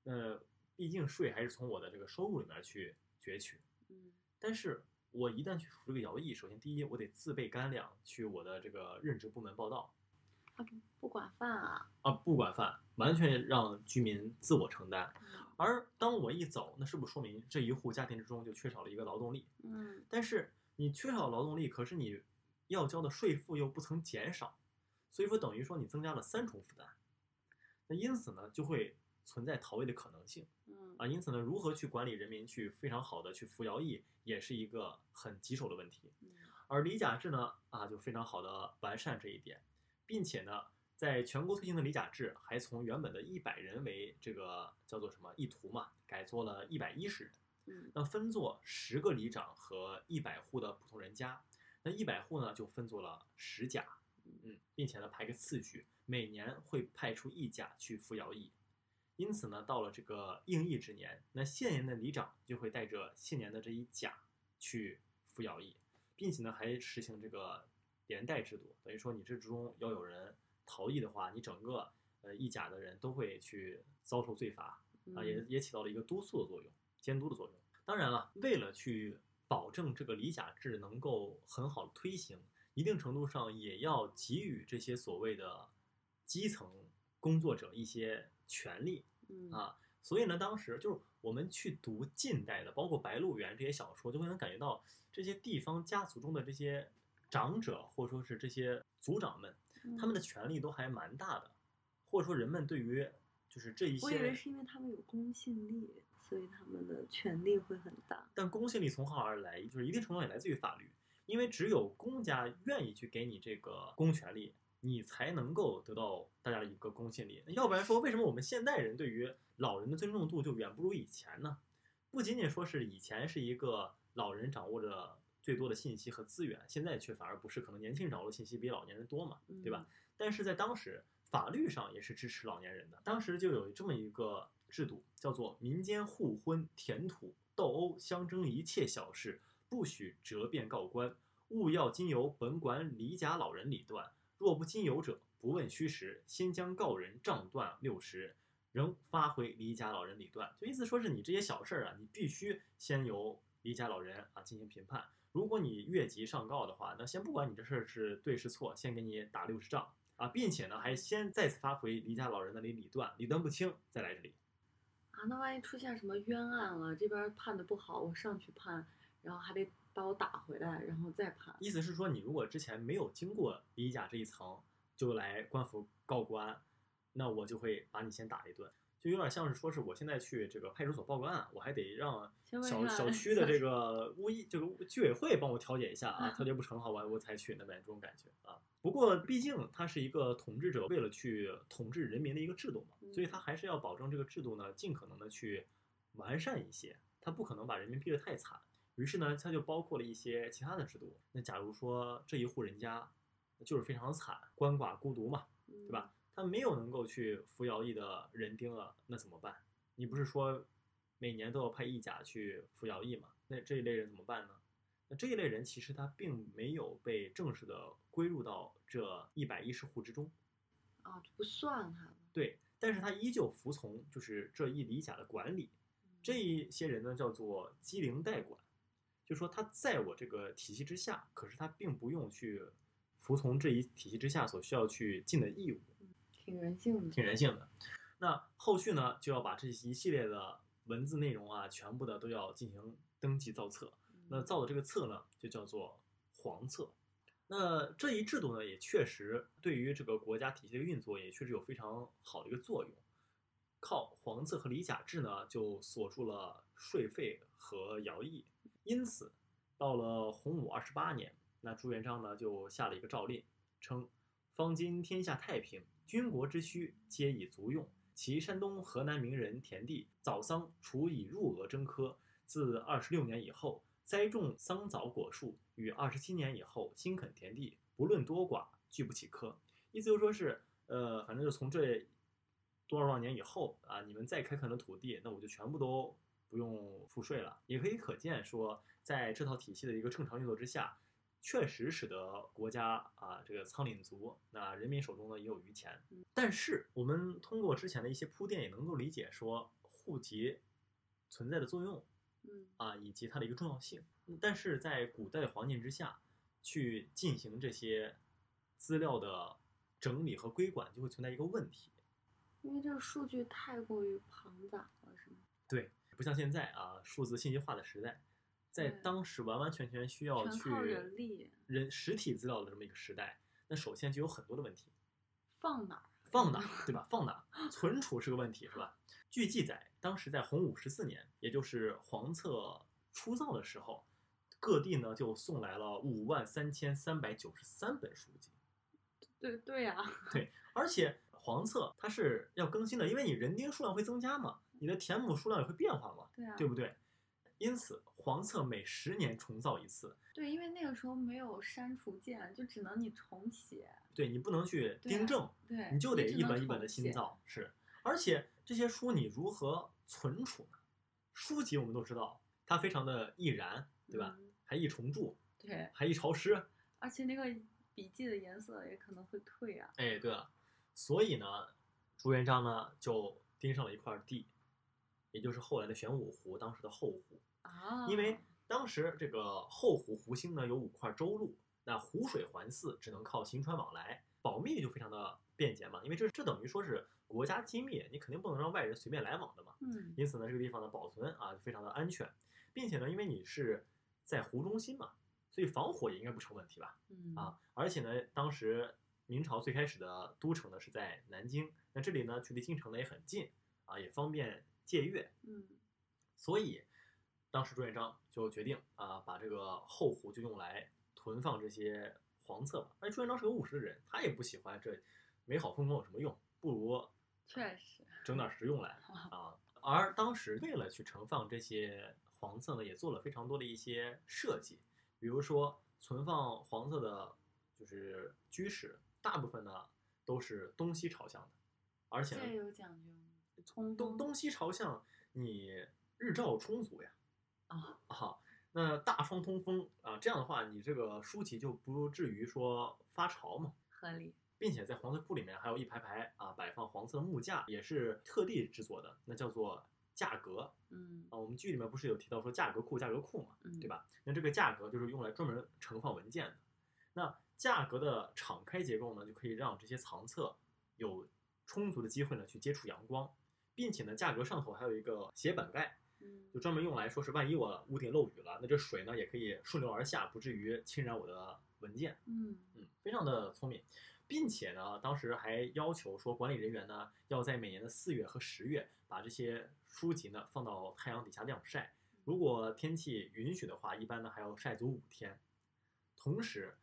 那毕竟税还是从我的这个收入里面去攫取。嗯但是我一旦去服这个徭役，首先第一，我得自备干粮去我的这个任职部门报到啊不不管饭啊。啊，不管饭，完全让居民自我承担。嗯而当我一走，那是不是说明这一户家庭之中就缺少了一个劳动力？嗯但是你缺少劳动力，可是你要交的税负又不曾减少，所以说等于说你增加了三重负担。那因此呢，就会存在逃位的可能性嗯啊。因此呢，如何去管理人民，去非常好的去服徭役，也是一个很棘手的问题。嗯而李甲制呢，啊，就非常好的完善这一点，并且呢，在全国推行的李甲制，还从原本的一百人为这个叫做什么一图嘛，改做了一百一十人。嗯那分作十个里长和一百户的普通人家，那一百户呢就分作了十甲，嗯，并且呢排个次序，每年会派出一甲去服徭役。因此呢，到了这个应役之年，那现年的里长就会带着现年的这一甲去服徭役，并且呢还实行这个连带制度，等于说你这之中要有人逃逸的话，你整个呃一甲的人都会去遭受罪罚。啊，也嗯也起到了一个督促的作用、监督的作用。当然了，为了去保证这个理甲制能够很好的推行，一定程度上也要给予这些所谓的基层工作者一些权利嗯啊。所以呢，当时就是我们去读近代的，包括《白鹿原》这些小说，就会能感觉到这些地方家族中的这些长者，或者说是这些族长们，他们的权利都还蛮大的，或者说人们对于就是这一些，我以为是因为他们有公信力，所以他们的权力会很大。但公信力从何而来？就是一定程度上也来自于法律，因为只有公家愿意去给你这个公权力，你才能够得到大家的一个公信力。要不然说，为什么我们现代人对于老人的尊重度就远不如以前呢？不仅仅说是以前是一个老人掌握着最多的信息和资源，现在却反而不是，可能年轻人掌握的信息比老年人多嘛，对吧？但是在当时，法律上也是支持老年人的。当时就有这么一个制度，叫做民间互婚、填土、斗殴相争一切小事，不许折辩告官，勿要经由本管李甲老人理断。若不经由者，不问虚实，先将告人杖断六十，仍发回李甲老人理断。就意思说是你这些小事儿啊，你必须先由李甲老人啊进行评判。如果你越级上告的话，那先不管你这事儿是对是错，先给你打六十杖啊，并且呢还先再次发回李家老人那里理断，理断不清再来这里。啊，那万一出现什么冤案了，这边判的不好，我上去判，然后还得把我打回来，然后再判。意思是说，你如果之前没有经过李甲这一层就来官府告官，那我就会把你先打一顿，就有点像是说是我现在去这个派出所报个案，我还得让小小区的这个物业这个居委会帮我调解一下啊，调解 不成好我我才去那边这种感觉啊。不过毕竟它是一个统治者为了去统治人民的一个制度嘛，所以他还是要保证这个制度呢尽可能的去完善一些，他不可能把人民逼得太惨。于是呢，它就包括了一些其他的制度。那假如说这一户人家就是非常惨，鳏寡孤独嘛，对对吧？？他没有能够去服徭役的人丁了，那怎么办？你不是说每年都要派一甲去服徭役吗？那这一类人怎么办呢？那这一类人其实他并没有被正式的归入到这一百一十户之中，啊，就不算他。对，但是他依旧服从就是这一里甲的管理，这一些人呢叫做机灵代管，就说他在我这个体系之下，可是他并不用去服从这一体系之下所需要去尽的义务，挺人性的，挺人性的。那后续呢，就要把这一系列的文字内容啊，全部的都要进行登记造册。那造的这个册呢，就叫做黄册。那这一制度呢，也确实对于这个国家体系的运作，也确实有非常好的一个作用。靠黄册和里甲制呢，就锁住了税费和徭役。因此，到了洪武二十八年，那朱元璋呢就下了一个诏令，称：“方今天下太平，军国之需皆已足用。其山东、河南名人田地早桑，除以入额征科。自二十六年以后，栽种桑枣果树，与二十七年以后新垦田地，不论多寡，俱不起科。”意思就说是，呃，反正就从这。多少多少年以后啊，你们再开垦的土地，那我就全部都不用赋税了。也可以可见说，在这套体系的一个正常运作之下，确实使得国家啊这个仓廪足，那人民手中呢也有余钱。但是我们通过之前的一些铺垫，也能够理解说户籍存在的作用，嗯啊以及它的一个重要性。但是在古代的环境之下，去进行这些资料的整理和归管，就会存在一个问题。因为这个数据太过于庞杂了，是吗？对，不像现在啊，数字信息化的时代，在当时完完全全需要去人力、人实体资料的这么一个时代，那首先就有很多的问题。放哪儿？放哪儿？对吧？放哪儿？存储是个问题，是吧？据记载，当时在洪武十四年，也就是黄册初造的时候，各地呢就送来了五万三千三百九十三本书籍。对对呀，对，而且。黄册它是要更新的，因为你人丁数量会增加嘛，你的田亩数量也会变化嘛，对啊，对不对？因此黄册每十年重造一次。对，因为那个时候没有删除键，就只能你重写。对你不能去订正，对，你就得一本一本的新造。是，而且这些书你如何存储呢？书籍我们都知道，它非常的易燃，对吧？还易重铸，对，还易潮湿，而且那个笔记的颜色也可能会褪啊。哎，对了。所以呢，朱元璋呢就盯上了一块地，也就是后来的玄武湖，当时的后湖啊。因为当时这个后湖湖心呢有五块州路，那湖水环伺，只能靠行船往来，保密就非常的便捷嘛。因为这这等于说是国家机密，你肯定不能让外人随便来往的嘛。嗯。因此呢，这个地方的保存啊就非常的安全，并且呢，因为你是在湖中心嘛，所以防火也应该不成问题吧？嗯。啊，而且呢，当时。明朝最开始的都城呢是在南京，那这里呢距离京城呢也很近啊，也方便借阅。嗯，所以当时朱元璋就决定啊，把这个后湖就用来囤放这些黄册吧。而朱元璋是个务实的人，他也不喜欢这美好风光有什么用，不如确实整点实用来啊。而当时为了去盛放这些黄册呢，也做了非常多的一些设计，比如说存放黄色的就是居室。大部分呢都是东西朝向的，而且这有讲究吗？东东西朝向，你日照充足呀。啊啊，那大窗通风啊，这样的话，你这个书籍就不至于说发潮嘛。合理。并且在黄色库里面还有一排排啊摆放黄色的木架，也是特地制作的，那叫做价格。嗯啊，我们剧里面不是有提到说价格库、价格库嘛，嗯，对吧？那这个价格就是用来专门盛放文件的。那价格的敞开结构呢，就可以让这些藏册有充足的机会呢去接触阳光，并且呢，价格上头还有一个斜板盖，嗯，就专门用来说是万一我屋顶漏雨了，那这水呢也可以顺流而下，不至于侵染我的文件。嗯嗯，非常的聪明，并且呢，当时还要求说管理人员呢要在每年的四月和十月把这些书籍呢放到太阳底下晾晒，如果天气允许的话，一般呢还要晒足五天，同时。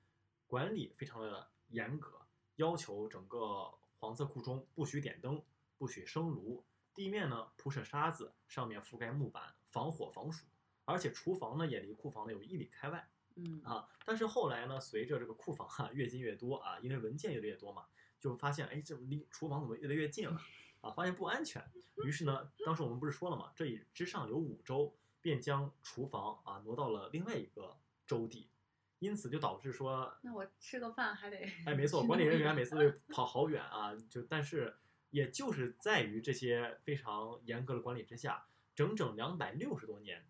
管理非常的严格，要求整个黄色库中不许点灯，不许生炉，地面呢铺设沙子，上面覆盖木板，防火防暑。而且厨房呢也离库房呢有一里开外。嗯啊，但是后来呢，随着这个库房哈越进越多啊，因为文件越来越多嘛，就发现哎，这离厨房怎么越来越近了啊？发现不安全。于是呢，当时我们不是说了嘛，这里之上有五州，便将厨房啊挪到了另外一个州地。因此就导致说，那我吃个饭还得哎，没错，管理人员每次都跑好远啊，就但是也就是在于这些非常严格的管理之下，整整两百六十多年，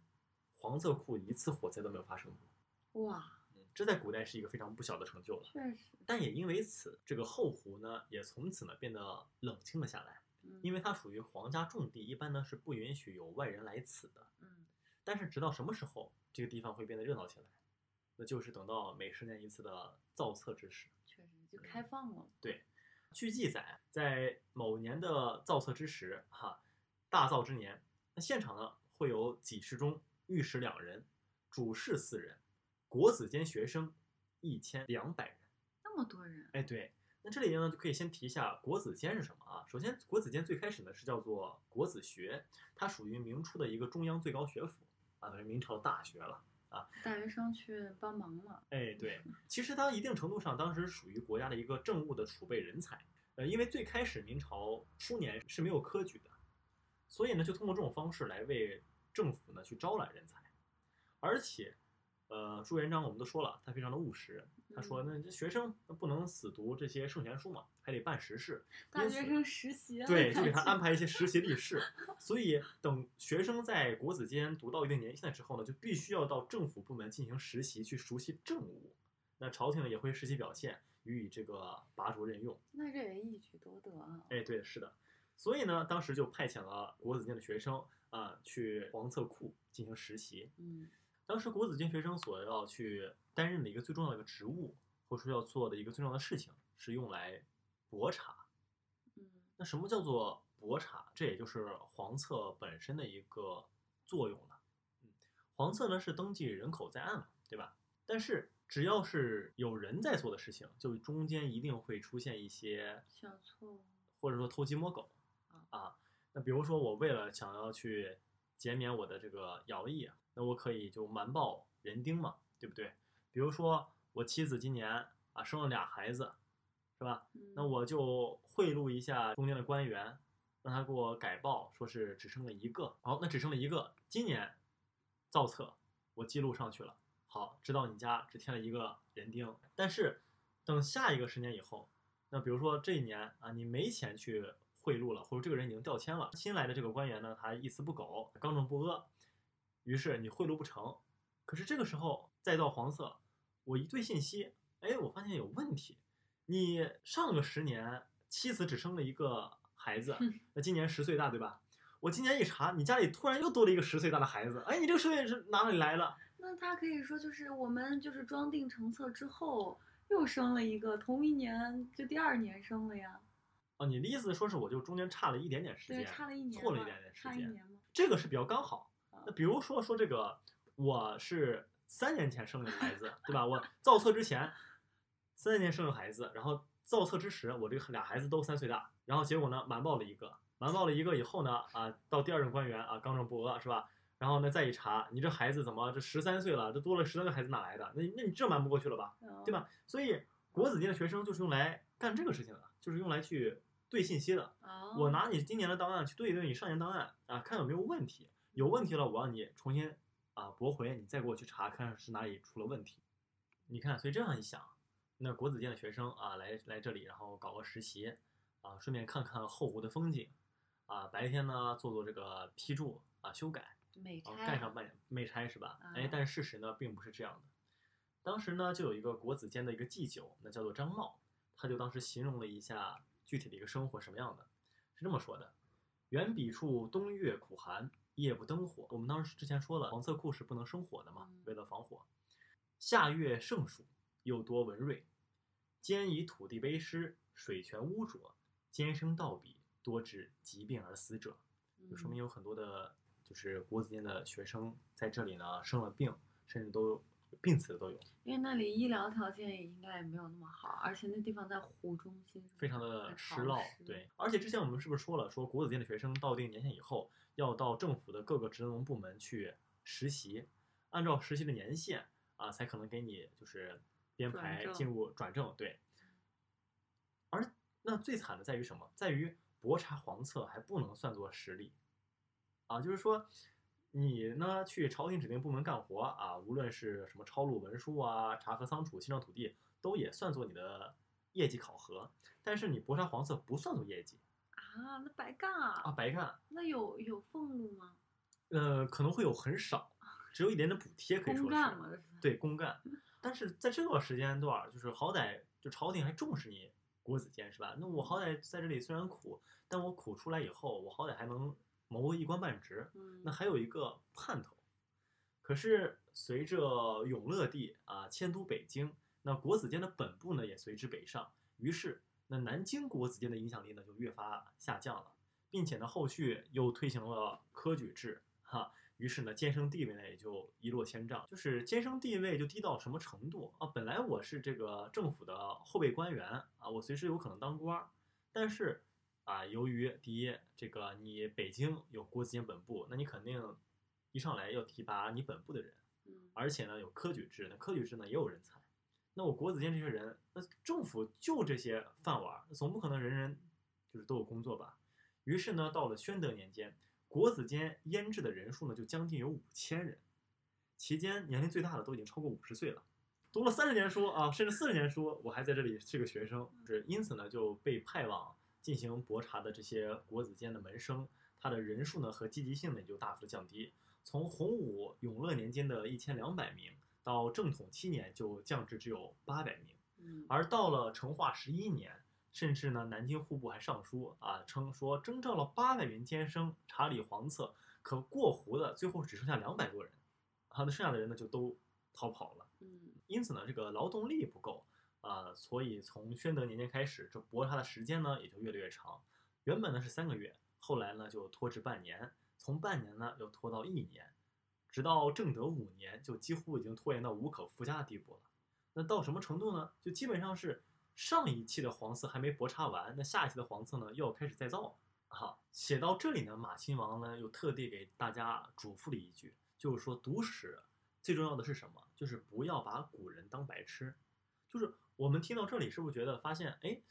黄色库一次火灾都没有发生过。哇，嗯，这在古代是一个非常不小的成就了。确实，但也因为此，这个后湖呢，也从此呢变得冷清了下来。嗯因为它属于皇家重地，一般呢是不允许有外人来此的。嗯但是直到什么时候这个地方会变得热闹起来？那就是等到每十年一次的造册之时。确实就开放了。对，据记载，在某年的造册之时，哈，大造之年，那现场呢会有几十中、御史两人，主事四人，国子监学生一千两百人。那么多人，哎，对，那这里呢就可以先提一下国子监是什么啊？首先，国子监最开始呢是叫做国子学，它属于明初的一个中央最高学府啊，等于明朝的大学了。大学生去帮忙了。哎，对，其实他一定程度上当时属于国家的一个政务的储备人才。呃，因为最开始明朝初年是没有科举的，所以呢就通过这种方式来为政府呢去招揽人才，而且，呃，朱元璋我们都说了，他非常的务实，他说嗯那这学生不能死读这些圣贤书嘛，还得办实事，大学生实习啊，对，就给他安排一些实习历事。所以等学生在国子监读到一定年限之后呢，就必须要到政府部门进行实习，去熟悉政务。那朝廷呢也会实习表现，予以这个拔擢任用。那这也一举多得啊。哎，对，是的。所以呢，当时就派遣了国子监的学生啊、去黄册库进行实习。嗯当时国子监学生所要去担任的一个最重要的一个职务，或者说要做的一个最重要的事情，是用来博查。嗯那什么叫做博查？这也就是黄册本身的一个作用了。嗯，黄册呢是登记人口在案嘛，对吧？但是只要是有人在做的事情，就中间一定会出现一些小错误。或者说偷鸡摸狗啊。那比如说我为了想要去减免我的这个徭役啊，那我可以就瞒报人丁嘛，对不对？比如说我妻子今年啊生了俩孩子，是吧？那嗯我就贿赂一下中间的官员，让他给我改报，说是只生了一个。好，那只生了一个，今年造册我记录上去了。好，知道你家只添了一个人丁，但是等下一个十年以后，那比如说这一年啊，你没钱去贿赂了，或者这个人已经调迁了，新来的这个官员呢，他一丝不苟，刚正不阿，于是你贿赂不成。可是这个时候再到黄色，我一对信息，哎，我发现有问题。你上个十年妻子只生了一个孩子，那今年十岁大对吧？我今年一查，你家里突然又多了一个十岁大的孩子，哎，你这个十岁是哪里来的？那他可以说就是我们就是装订成册之后又生了一个，同一年就第二年生了呀。哦，你的意思说是我就中间差了一点点时对，间，差了一年，错了一点点时间，差一年嘛。这个是比较刚好啊。那比如说说这个，我是三年前生的孩子，对吧？我造册之前三年前生了孩子，然后造册之时，我这个俩孩子都三岁大，然后结果呢瞒报了一个，瞒报了一个以后呢，啊，到第二任官员啊刚正不阿是吧？然后呢再一查，你这孩子怎么这十三岁了，这多了十三个孩子哪来的？那那你这瞒不过去了吧？对吧？所以国子监的学生就是用来干这个事情的，就是用来去对信息的。哦，我拿你今年的档案去对一对你上年档案啊，看有没有问题。有问题了，我让你重新啊驳回，你再给我去查看是哪里出了问题。你看，所以这样一想，那国子监的学生啊来来这里，然后搞个实习啊，顺便看看后湖的风景啊，白天呢做做这个批注啊修改，美差然后干上半年没差是吧？哎啊，但事实呢并不是这样的。当时呢就有一个国子监的一个祭酒，那叫做张茂，他就当时形容了一下具体的一个生活什么样的，是这么说的：远彼处冬月苦寒，夜不灯火。我们当时之前说了，黄色库是不能生火的嘛嗯，为了防火。夏月盛暑，又多蚊蚋，兼以土地卑湿，水泉污浊，兼生盗笔，多致疾病而死者。就说明嗯有很多的，就是国子监的学生在这里呢生了病，甚至都病死的都有，因为那里医疗条件也应该也没有那么好，而且那地方在湖中心，非常的很湿涝。对，而且之前我们是不是说了，说国子监的学生到一定年限以后，要到政府的各个职能部门去实习，按照实习的年限啊，才可能给你就是编排进入转正。对。而那最惨的在于什么？在于博察黄册还不能算作实力，啊，就是说你呢去朝廷指定部门干活啊，无论是什么抄录文书啊、查核仓储、清账土地，都也算作你的业绩考核。但是你博杀黄色不算作业绩啊，那白干啊，啊，白干。那有有俸禄吗？呃，可能会有很少，只有一点点补贴，可以说是公干嘛，对公干。但是在这个时间段，就是好歹就朝廷还重视你国子监是吧？那我好歹在这里虽然苦，但我苦出来以后，我好歹还能谋一官半职，嗯，那还有一个盼头。可是随着永乐帝啊迁都北京，那国子监的本部呢也随之北上，于是那南京国子监的影响力呢就越发下降了，并且呢后续又推行了科举制，哈，于是呢监生地位呢也就一落千丈，就是监生地位就低到什么程度啊？本来我是这个政府的后备官员啊，我随时有可能当官儿，但是啊，由于第一，这个你北京有国子监本部，那你肯定一上来要提拔你本部的人，嗯，而且呢有科举制，那科举制呢也有人才，那我国子监这些人，那政府就这些饭碗总不可能人人就是都有工作吧？于是呢，到了宣德年间，国子监编制的人数呢就将近有五千人，期间年龄最大的都已经超过五十岁了。读了三十年书啊，甚至四十年书，我还在这里是个学生，是因此呢就被派往进行博查的这些国子监的门生，他的人数呢和积极性呢也就大幅的降低，从洪武、永乐年间的一千两百名，到正统七年就降至只有八百名，嗯，而到了成化十一年，甚至呢南京户部还上书啊，称说征召了八百名监生查理皇册，可过湖的最后只剩下两百多人，啊，那剩下的人呢就都逃跑了。嗯。因此呢，这个劳动力不够啊、所以从宣德年间开始，这博察的时间呢也就越来越长。原本呢是三个月，后来呢就拖至半年，从半年呢又拖到一年，直到正德五年，就几乎已经拖延到无可复加的地步了。那到什么程度呢？就基本上是上一期的黄色还没博察完，那下一期的黄色呢又要开始再造了。哈，写到这里呢，马亲王呢又特地给大家嘱咐了一句，就是说读史最重要的是什么？就是不要把古人当白痴。就是我们听到这里，是不是觉得发现，哎，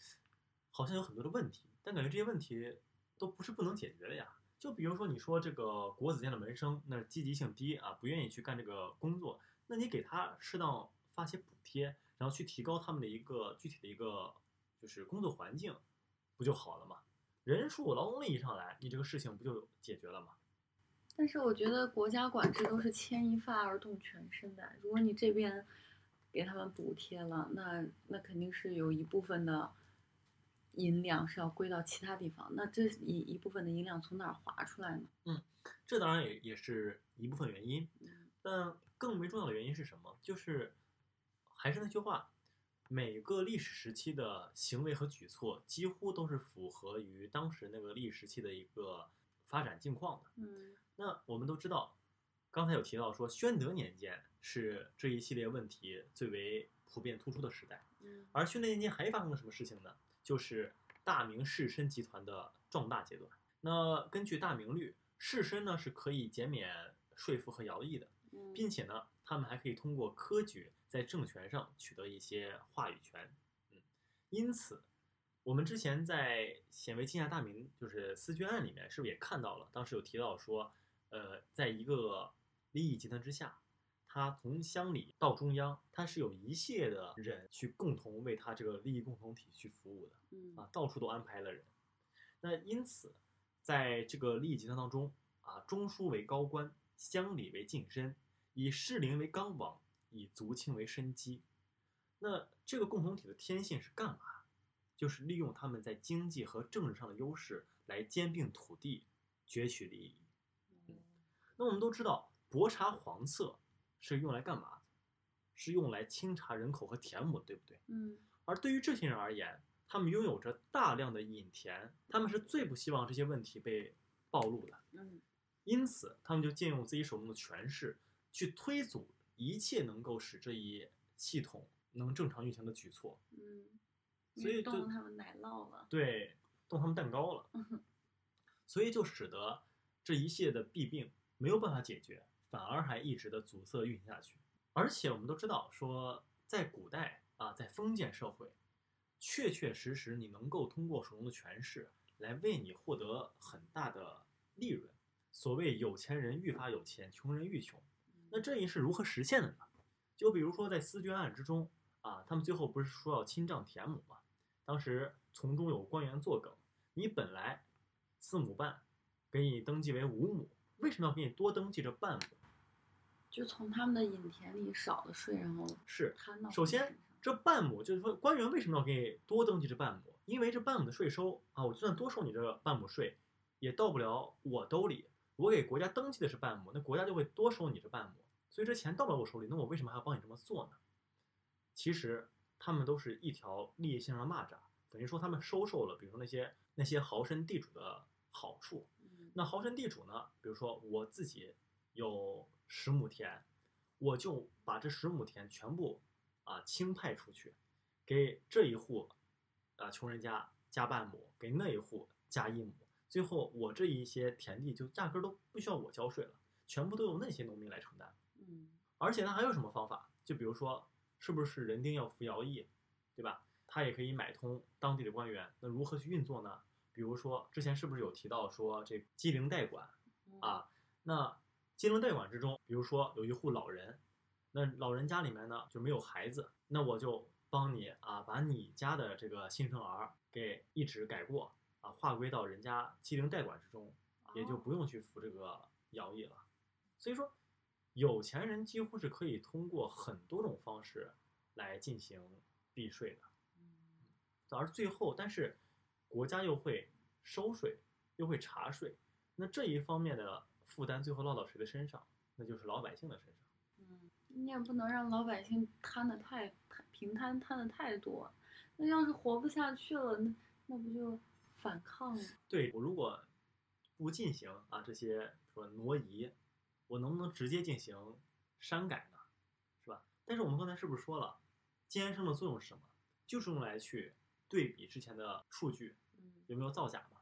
好像有很多的问题，但感觉这些问题都不是不能解决的呀？就比如说你说这个国子监的门生，那积极性低啊，不愿意去干这个工作，那你给他适当发些补贴，然后去提高他们的一个具体的一个就是工作环境，不就好了吗？人数、劳动力一上来，你这个事情不就解决了吗？但是我觉得国家管制都是牵一发而动全身的。如果你这边给他们补贴了，那那肯定是有一部分的银两是要归到其他地方。那这一一部分的银两从哪儿划出来呢？嗯这当然也也是一部分原因，嗯但更为重要的原因是什么？就是还是那句话，每个历史时期的行为和举措几乎都是符合于当时那个历史时期的一个发展境况的。嗯那我们都知道，刚才有提到说，宣德年间是这一系列问题最为普遍突出的时代，嗯而宣德年间还发生了什么事情呢？就是大明士绅集团的壮大阶段。那根据大明律，士绅呢是可以减免税赋和徭役的，嗯，并且呢，他们还可以通过科举在政权上取得一些话语权。嗯，因此，我们之前在《显微镜下大明》就是私捐案里面，是不是也看到了？当时有提到说，呃，在一个利益集团之下，他从乡里到中央，他是有一系列的人去共同为他这个利益共同体去服务的。嗯啊，到处都安排了人。那因此，在这个利益集团当中啊，中枢为高官，乡里为近身，以士林为纲网，以族亲为根基。那这个共同体的天性是干嘛？就是利用他们在经济和政治上的优势来兼并土地，攫取利益。嗯那我们都知道，博察皇册是用来干嘛？是用来清查人口和田亩的，对不对？嗯。而对于这些人而言，他们拥有着大量的隐田，他们是最不希望这些问题被暴露的，嗯。因此他们就借用自己手中的权势，去推阻一切能够使这一系统能正常运行的举措，嗯，所以就动他们奶酪了。对，动他们蛋糕了，嗯所以就使得这一系列的弊病没有办法解决，反而还一直的阻塞运行下去。而且我们都知道，说在古代啊，在封建社会，确确实实你能够通过手中的权势来为你获得很大的利润。所谓有钱人愈发有钱，穷人愈穷。那这一是如何实现的呢？就比如说在私捐案之中啊，他们最后不是说要亲丈田亩吗？当时从中有官员作梗，你本来四亩半，给你登记为五亩，为什么要给你多登记这半亩？就从他们的引田里少了税，然后是摊到首先这半亩就是说，官员为什么要给你多登记这半亩？因为这半亩的税收啊，我就算多收你这半亩税，也到不了我兜里。我给国家登记的是半亩，那国家就会多收你这半亩，所以这钱到不了我手里，那我为什么还要帮你这么做呢？其实他们都是一条利益线上的蚂蚱，等于说他们收受了，比如说那些那些豪绅地主的好处，嗯那豪绅地主呢，比如说我自己有十亩田，我就把这十亩田全部啊清派出去，给这一户啊穷人家加半亩，给那一户加一亩，最后我这一些田地就压根儿都不需要我交税了，全部都由那些农民来承担。嗯而且呢，还有什么方法？就比如说，是不是人丁要服徭役，对吧？他也可以买通当地的官员。那如何去运作呢？比如说，之前是不是有提到说这机灵代管嗯啊？那机灵代管之中，比如说有一户老人，那老人家里面呢就没有孩子，那我就帮你啊，把你家的这个新生儿给一纸改过啊，划归到人家金融贷款之中，也就哦不用去付这个徭役了。所以说，有钱人几乎是可以通过很多种方式来进行避税的，嗯而最后，但是国家又会收税，又会查税，那这一方面的负担最后落到谁的身上？那就是老百姓的身上。嗯，你也不能让老百姓摊的太太平摊摊的太多，那要是活不下去了，那那不就反抗了？对我如果不进行啊这些说挪移，我能不能直接进行删改呢？是吧？但是我们刚才是不是说了，监生的作用是什么？就是用来去对比之前的数据嗯有没有造假嘛？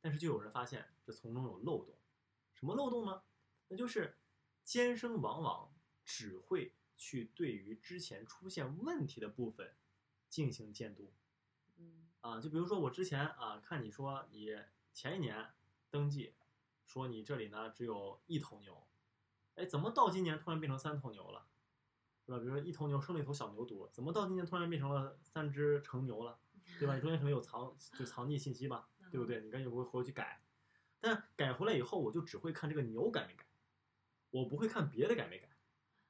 但是就有人发现这从中有漏洞，什么漏洞呢？那就是监生往往只会去对于之前出现问题的部分进行监督。嗯啊，就比如说我之前啊，看你说你前一年登记，说你这里呢只有一头牛，哎，怎么到今年突然变成三头牛了，是吧？比如说一头牛生了一头小牛犊，怎么到今年突然变成了三只成牛了，对吧？你中间可能有藏就藏匿信息吧，对不对？你赶紧回回去改，但改回来以后，我就只会看这个牛改没改，我不会看别的改没改。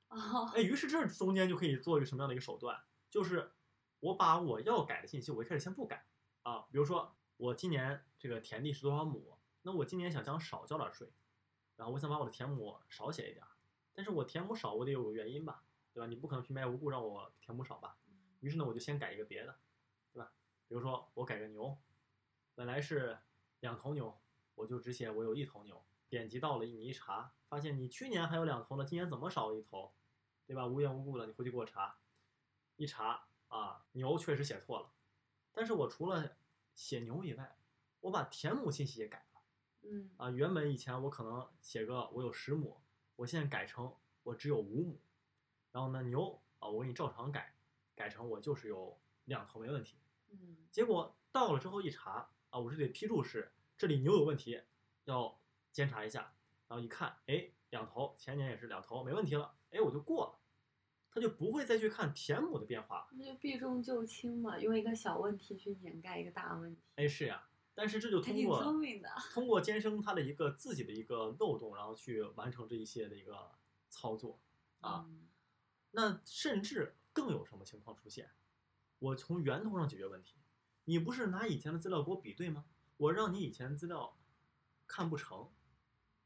哦，哎，于是这中间就可以做一个什么样的一个手段，就是我把我要改的信息，我一开始先不改啊，比如说我今年这个田地是多少亩，那我今年想想少交点税，然后我想把我的田亩少写一点儿，但是我田亩少，我得有个原因吧，对吧？你不可能平白无故让我田亩少吧？于是呢，我就先改一个别的，对吧？比如说我改个牛，本来是两头牛，我就只写我有一头牛。点击到了，你一查，发现你去年还有两头呢，今年怎么少了一头？对吧？无缘无故的，你回去给我查，一查啊，牛确实写错了，但是我除了写牛以外，我把田亩信息也改了嗯啊。原本以前我可能写个我有十亩，我现在改成我只有五亩，然后呢牛啊，我给你照常改，改成我就是有两头没问题。嗯结果到了之后一查啊，我这里批注是这里牛有问题，要监察一下。然后一看，哎，两头，前年也是两头，没问题了，哎，我就过了，他就不会再去看田亩的变化。那就避重就轻嘛，用一个小问题去掩盖一个大问题，哎，是呀，但是这就通过聪明的。通过监生他的一个自己的一个漏洞，然后去完成这一系列的一个操作啊。嗯那甚至更有什么情况出现？我从源头上解决问题。你不是拿以前的资料给我比对吗？我让你以前资料看不成，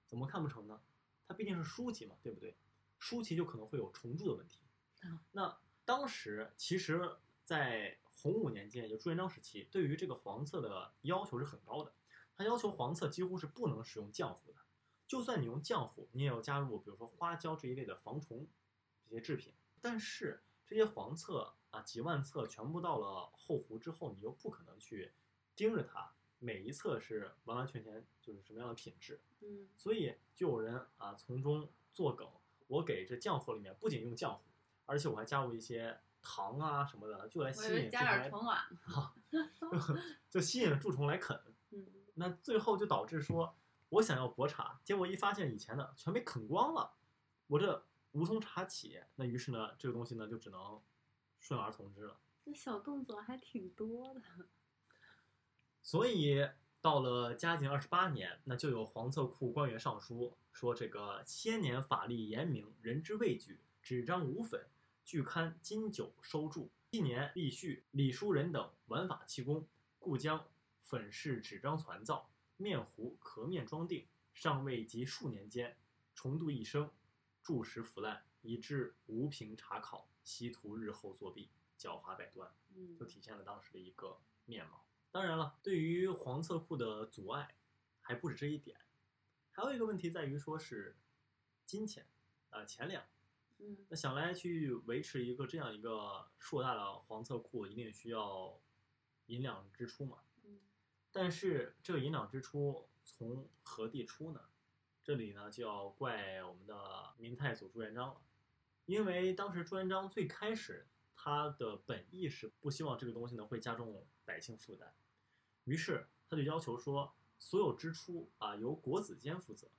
怎么看不成呢？它毕竟是书籍嘛，对不对？书籍就可能会有重铸的问题嗯。那当时其实，在洪武年间，也就朱元璋时期，对于这个黄册的要求是很高的。他要求黄册几乎是不能使用浆糊的，就算你用浆糊，你也要加入比如说花椒这一类的防虫这些制品。但是这些黄册啊，几万册全部到了后湖之后，你又不可能去盯着它，每一册是完完全全就是什么样的品质，嗯所以就有人啊从中作梗，我给这浆糊里面不仅用浆糊，而且我还加入一些糖啊什么的，就来吸引蛀虫来点虫卵。就吸引蛀虫来啃。嗯 那最后就导致说，我想要博茶，结果一发现以前的全被啃光了，我这无从查起。那于是呢，这个东西呢就只能顺而从之了。这小动作还挺多的。所以到了嘉靖二十八年，那就有黄册库官员上书说这个千年法律严明，人之畏惧，纸张无粉，俱刊金九收注。近年立序李书仁等玩法气功，故将粉饰纸张攒造，面糊壳面装订，尚未及数年间，重度一生，注石腐烂，以致无凭查考，稀图日后作弊，狡猾百端，嗯就体现了当时的一个面貌。当然了，对于黄册库的阻碍还不止这一点，还有一个问题在于说是金钱，啊、钱粮。嗯那想来去维持一个这样一个硕大的黄册库，一定需要银两支出嘛。嗯但是这个银两支出从何地出呢？这里呢就要怪我们的明太祖朱元璋了，因为当时朱元璋最开始他的本意是不希望这个东西呢会加重百姓负担，于是他就要求说，所有支出啊由国子监负责，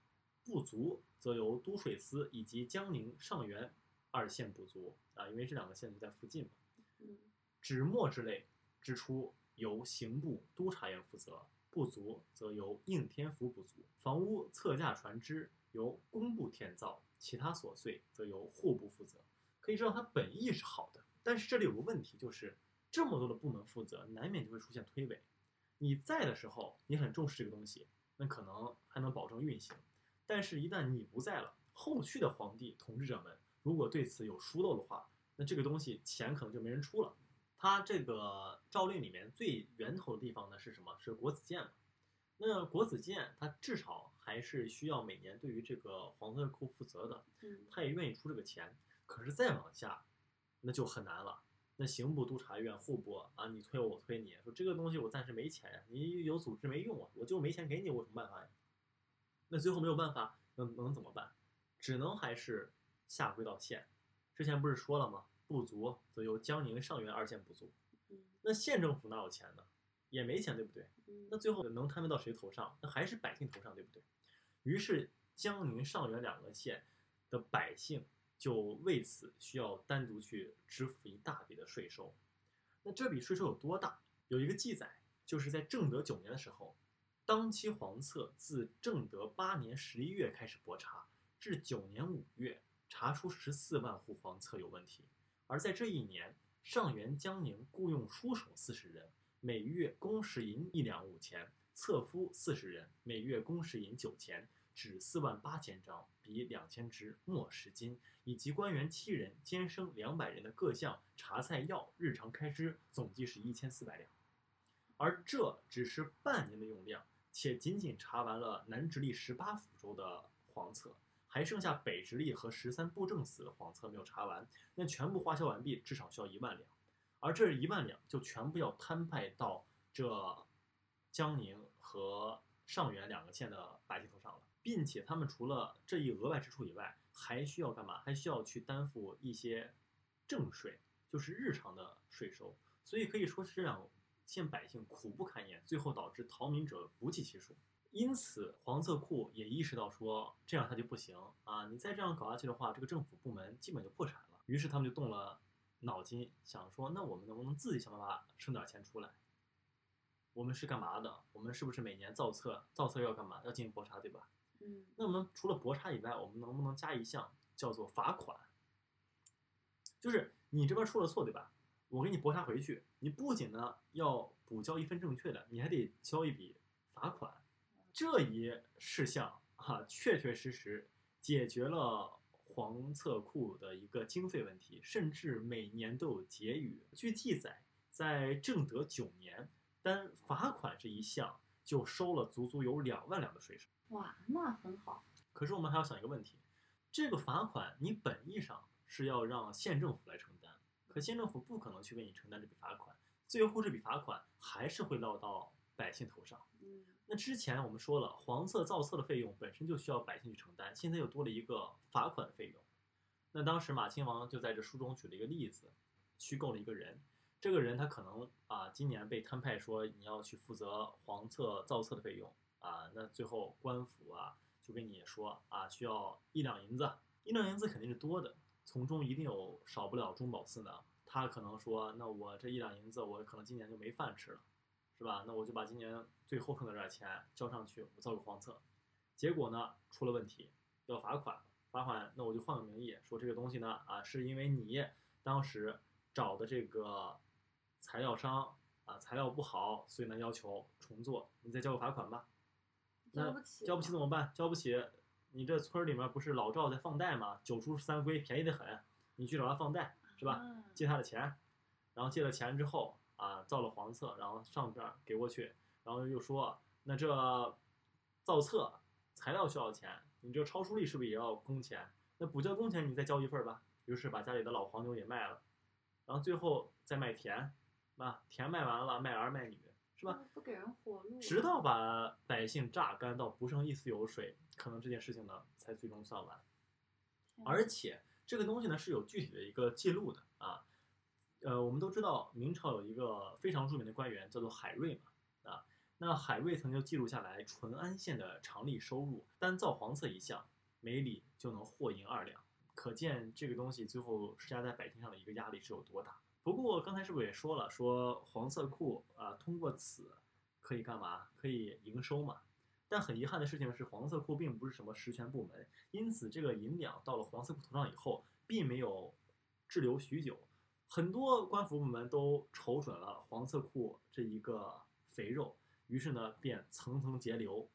不足则由都税司以及江宁、上元二县补足啊，因为这两个县就在附近嘛。嗯纸墨之类支出由刑部督察院负责，不足则由应天府补足；房屋测价船只由工部填造，其他琐碎则由户部负责。可以知道他本意是好的，但是这里有个问题，就是这么多的部门负责，难免就会出现推诿。你在的时候，你很重视这个东西，那可能还能保证运行；但是，一旦你不在了，后续的皇帝统治者们如果对此有疏漏的话，那这个东西钱可能就没人出了。他这个诏令里面最源头的地方呢是什么？是国子监嘛。那国子监他至少还是需要每年对于这个黄色库负责的，嗯他也愿意出这个钱。可是再往下，那就很难了。那刑部、督察院、户部啊，你推我，我推你，说这个东西我暂时没钱呀，你有组织没用啊，我就没钱给你，我有什么办法呀？那最后没有办法，能能怎么办？只能还是下归到县。之前不是说了吗？不足则由江宁、上元二县补足。嗯那县政府哪有钱呢？也没钱，对不对？嗯那最后能摊分到谁头上？那还是百姓头上，对不对？于是江宁、上元两个县的百姓就为此需要单独去支付一大笔的税收。那这笔税收有多大？有一个记载，就是在正德九年的时候，当期黄册自正德八年十一月开始拨查，至九年五月，查出十四万户黄册有问题。而在这一年，上元江宁雇佣书手四十人，每月工时银一两五钱；册夫四十人，每月工时银九钱；纸四万八千张，笔两千只，墨十斤，以及官员七人、监生两百人的各项茶菜药日常开支，总计是一千四百两。而这只是半年的用量，且仅仅查完了南直隶十八府州的黄册，还剩下北直隶和十三布政司的黄册没有查完。那全部花销完毕，至少需要一万两，而这一万两就全部要摊派到这江宁和上元两个县的百姓头上了，并且他们除了这一额外支出以外，还需要干嘛？还需要去担负一些正税，就是日常的税收。所以可以说是这两县百姓苦不堪言，最后导致逃民者不计其数。因此，黄色库也意识到说，这样他就不行啊！你再这样搞下去的话，这个政府部门基本就破产了。于是他们就动了脑筋，想说，那我们能不能自己想办法挣点钱出来？我们是干嘛的？我们是不是每年造册？造册要干嘛？要进行拨查，对吧？嗯那我们除了拨查以外，我们能不能加一项叫做罚款？就是你这边出了错，对吧？我给你拨查回去，你不仅呢要补交一份正确的，你还得交一笔罚款。这一事项啊，确确实实解决了黄册库的一个经费问题，甚至每年都有结余。据记载，在正德九年，单罚款这一项就收了足足有两万两的税收。哇，那很好。可是我们还要想一个问题，这个罚款你本意上是要让县政府来承担，可县政府不可能去为你承担这笔罚款，最后这笔罚款还是会落到百姓头上。嗯那之前我们说了，黄色造册的费用本身就需要百姓去承担，现在又多了一个罚款的费用。那当时马亲王就在这书中举了一个例子，虚构了一个人，这个人他可能啊今年被摊派说你要去负责黄册造册的费用啊，那最后官府啊就跟你说啊需要一两银子，一两银子肯定是多的，从中一定有少不了中饱私囊。他可能说，那我这一两银子，我可能今年就没饭吃了。是吧？那我就把今年最后剩的这点钱交上去，我造个黄册。结果呢，出了问题，要罚款，罚款那我就换个名义说这个东西呢啊是因为你当时找的这个材料商啊材料不好，所以呢要求重做，你再交个罚款吧。那交不起，怎么办？交不起，你这村儿里面不是老赵在放贷吗？九出三归，便宜的很，你去找他放贷是吧？啊借他的钱，然后借了钱之后啊，造了黄册，然后上边给过去，然后又说那这造册材料需要钱，你这抄书吏是不是也要工钱？那补交工钱你再交一份儿吧。于是把家里的老黄牛也卖了，然后最后再卖田，啊，田卖完了卖儿卖女，是吧？不给人活路，直到把百姓榨干到不剩一丝油水，可能这件事情呢才最终算完。而且这个东西呢是有具体的一个记录的啊，呃，我们都知道明朝有一个非常著名的官员叫做海瑞嘛，啊，那海瑞曾经记录下来淳安县的常例收入，单造黄色一项，每里就能获银二两，可见这个东西最后施加在百姓上的一个压力是有多大。不过刚才是不是也说了，说黄色库啊、通过此可以干嘛？可以营收嘛？但很遗憾的事情是，黄色库并不是什么实权部门，因此这个银两到了黄色库头上以后，并没有滞留许久。很多官府部门都瞅准了黄色库这一个肥肉，于是呢便层层截流，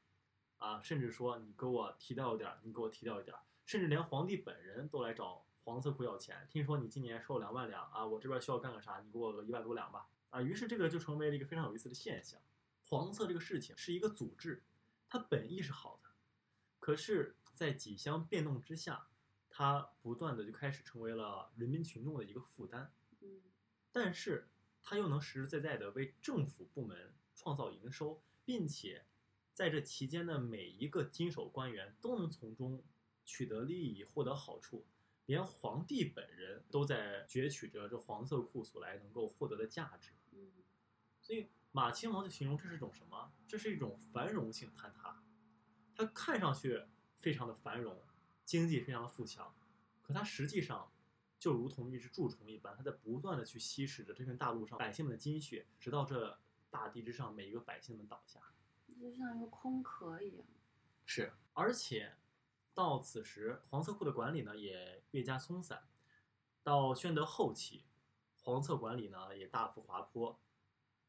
啊，甚至说你给我提掉一点，你给我提掉一点，甚至连皇帝本人都来找黄色库要钱。听说你今年收了两万两啊，我这边需要干个啥，你给我个一万多两吧。啊，于是这个就成为了一个非常有意思的现象。黄色这个事情是一个组织，它本意是好的，可是，在几相变动之下，它不断的就开始成为了人民群众的一个负担。嗯但是它又能实实在在的为政府部门创造营收，并且在这期间的每一个经手官员都能从中取得利益、获得好处，连皇帝本人都在攫取着这黄色库所来能够获得的价值。嗯所以马亲王就形容这是一种什么？这是一种繁荣性坍塌。它看上去非常的繁荣，经济非常的富强，可它实际上就如同一只蛀虫一般，它在不断的去吸食着这片大陆上百姓们的精血，直到这大地之上每一个百姓们倒下。就像一个空壳一样。是，而且到此时，黄色库的管理呢也越加松散。到宣德后期，黄册管理呢也大幅滑坡。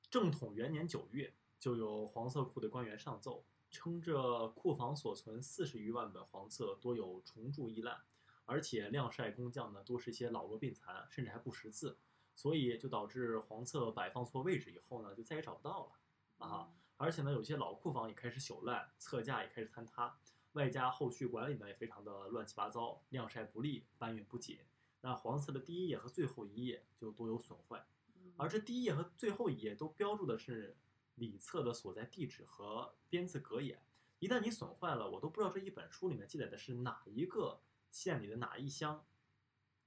正统元年九月，就有黄色库的官员上奏，称这库房所存四十余万本黄册多有虫蛀易烂，而且晾晒工匠呢多是一些老弱病残，甚至还不识字，所以就导致黄册摆放错位置以后呢，就再也找不到了啊。而且呢，有些老库房也开始朽烂，册架也开始坍塌，外加后续管理呢也非常的乱七八糟，晾晒不利，搬运不紧。那黄色的第一页和最后一页就都有损坏，嗯而这第一页和最后一页都标注的是里册的所在地址和编字格眼。一旦你损坏了，我都不知道这一本书里面记载的是哪一个县里的哪一乡，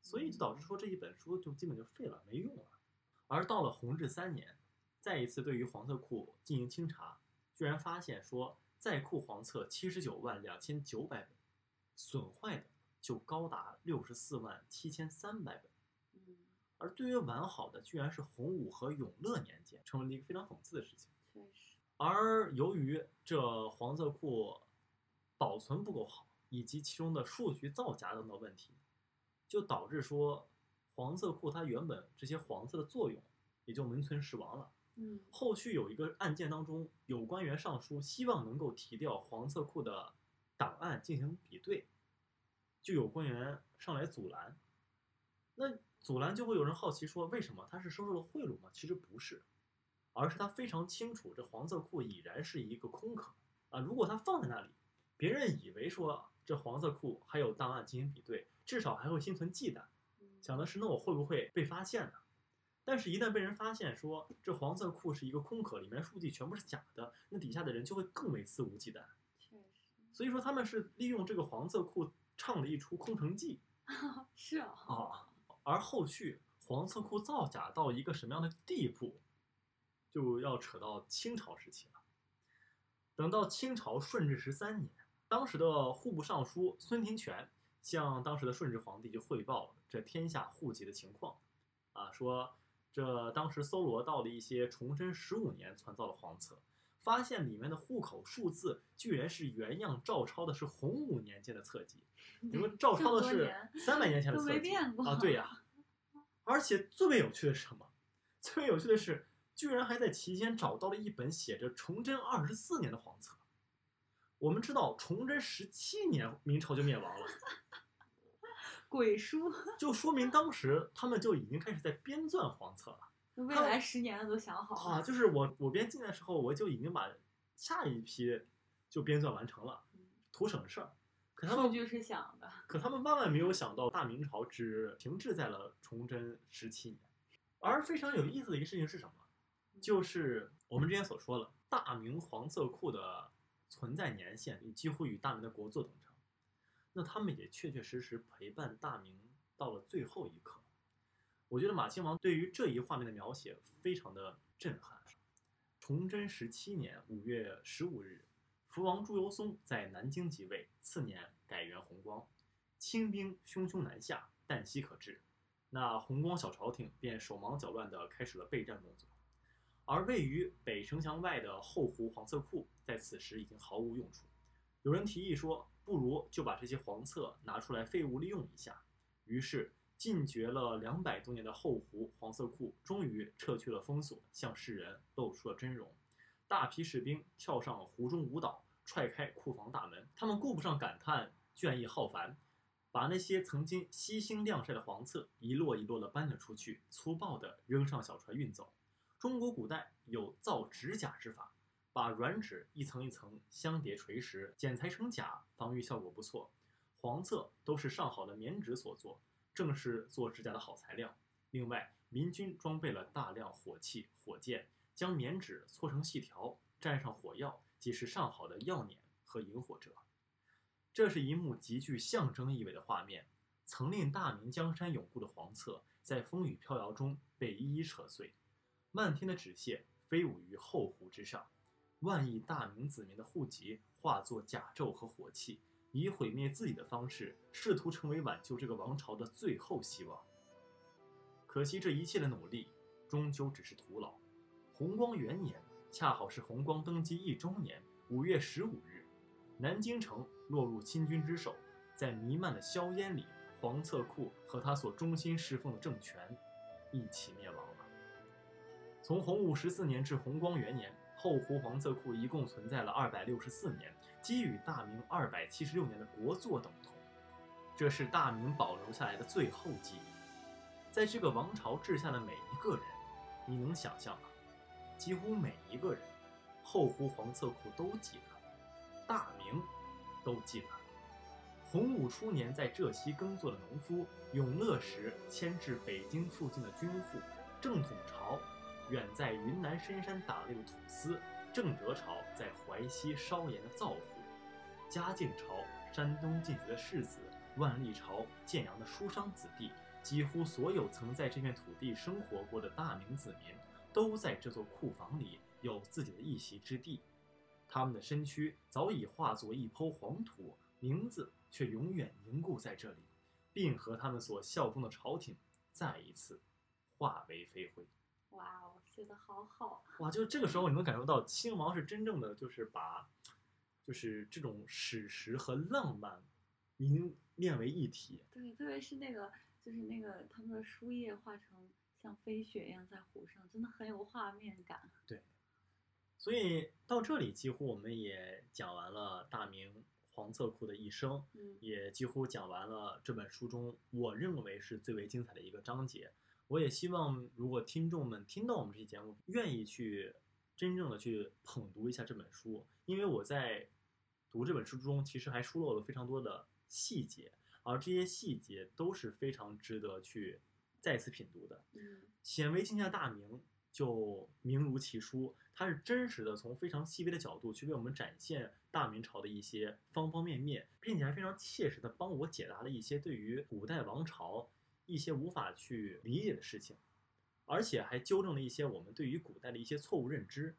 所以就导致说这一本书就基本就废了，没用了。而到了弘治三年，再一次对于黄色库进行清查，居然发现说在库黄册七十九万两千九百本，损坏的就高达六十四万七千三百本。嗯，而对于完好的，居然是洪武和永乐年间，成为了一个非常讽刺的事情。确实。而由于这黄色库保存不够好，以及其中的数据造假等等问题，就导致说黄色库它原本这些黄色的作用也就名存实亡了。嗯后续有一个案件当中，有官员上书，希望能够提调黄色库的档案进行比对，就有官员上来阻拦。那阻拦就会有人好奇说，为什么他是收受了贿赂吗？其实不是，而是他非常清楚这黄色库已然是一个空壳啊。如果他放在那里，别人以为说这黄色库还有档案进行比对，至少还会心存忌惮。嗯想的是，那我会不会被发现呢？但是，一旦被人发现说这黄色库是一个空壳，里面数据全部是假的，那底下的人就会更为肆无忌惮。确实。所以说，他们是利用这个黄色库唱了一出空城计 是啊。啊。而后续黄色库造假到一个什么样的地步，就要扯到清朝时期了。等到清朝顺治十三年，当时的户部尚书孙廷铨向当时的顺治皇帝就汇报这天下户籍的情况，啊，说这当时搜罗到了一些崇祯十五年传造的黄册，发现里面的户口数字居然是原样照抄的是洪武年间的册籍，你们照抄的是三百年前的册籍啊？对呀、而且最为有趣的是什么？最为有趣的是，居然还在其间找到了一本写着崇祯二十四年的黄册。我们知道，崇祯十七年明朝就灭亡了，鬼书，就说明当时他们就已经开始在编纂黄册了。未来十年的都想好啊，就是我我编进的时候，我就已经把下一批就编纂完成了，嗯图省事儿。可他们数据是想的，可他们万万没有想到，大明朝只停滞在了崇祯十七年。而非常有意思的一个事情是什么？就是我们之前所说的，大明黄色库的存在年限几乎与大明的国祚等长。那他们也确确实实陪伴大明到了最后一刻。我觉得马亲王对于这一画面的描写非常的震撼。崇祯十七年五月十五日，福王朱由崧在南京即位，次年改元弘光，清兵汹汹南下，旦夕可至。那弘光小朝廷便手忙脚乱地开始了备战工作，而位于北城墙外的后湖黄色库在此时已经毫无用处。有人提议说，不如就把这些黄册拿出来废物利用一下。于是，禁绝了两百多年的后湖黄色库终于撤去了封锁，向世人露出了真容。大批士兵跳上了湖中舞蹈，踹开库房大门。他们顾不上感叹倦意浩繁，把那些曾经悉心晾晒的黄册一摞一摞地搬了出去，粗暴地扔上小船运走。中国古代有造纸甲之法，把软纸一层一层相叠垂实，剪裁成甲，防御效果不错。黄册都是上好的棉纸所做，正是做指甲的好材料。另外，民军装备了大量火器、火箭，将棉纸搓成细条，蘸上火药，即是上好的药碾和引火者。这是一幕极具象征意味的画面。曾令大明江山永固的黄册，在风雨飘摇中被一一扯碎，漫天的纸屑飞舞于后湖之上，万亿大明子民的户籍化作甲胄和火器，以毁灭自己的方式，试图成为挽救这个王朝的最后希望。可惜这一切的努力，终究只是徒劳。弘光元年，恰好是弘光登基一周年，五月十五日，南京城落入清军之手，在弥漫的硝烟里，黄册库和他所忠心侍奉的政权一起灭亡了。从洪武十四年至弘光元年，后湖黄色库一共存在了二百六十四年，基与大明二百七十六年的国祚等同。这是大明保留下来的最后记忆。在这个王朝治下的每一个人，你能想象吗？几乎每一个人，后湖黄色库都记得，大明都记得。洪武初年在浙西耕作的农夫，永乐时迁至北京附近的军户，正统朝远在云南深山打猎的土司，正德朝在淮西烧盐的灶户，嘉靖朝山东进学的士子，万历朝建阳的书商子弟，几乎所有曾在这片土地生活过的大明子民，都在这座库房里有自己的一席之地。他们的身躯早已化作一抔黄土，名字却永远凝固在这里，并和他们所效忠的朝廷再一次化为飞灰。哇哦，写的好好，哇，就是这个时候你能感受到亲王是真正的就是把，就是这种史实和浪漫凝练为一体。对，特别是那个，就是那个他们的书页画成像飞雪一样在湖上，真的很有画面感。对，所以到这里几乎我们也讲完了大明黄册库的一生，嗯也几乎讲完了这本书中我认为是最为精彩的一个章节。我也希望，如果听众们听到我们这期节目，愿意去真正的去捧读一下这本书，因为我在读这本书中，其实还疏漏了非常多的细节，而这些细节都是非常值得去再次品读的。嗯显微镜下大明就名如其书，它是真实的从非常细微的角度去为我们展现大明朝的一些方方面面，并且还非常切实的帮我解答了一些对于古代王朝一些无法去理解的事情，而且还纠正了一些我们对于古代的一些错误认知。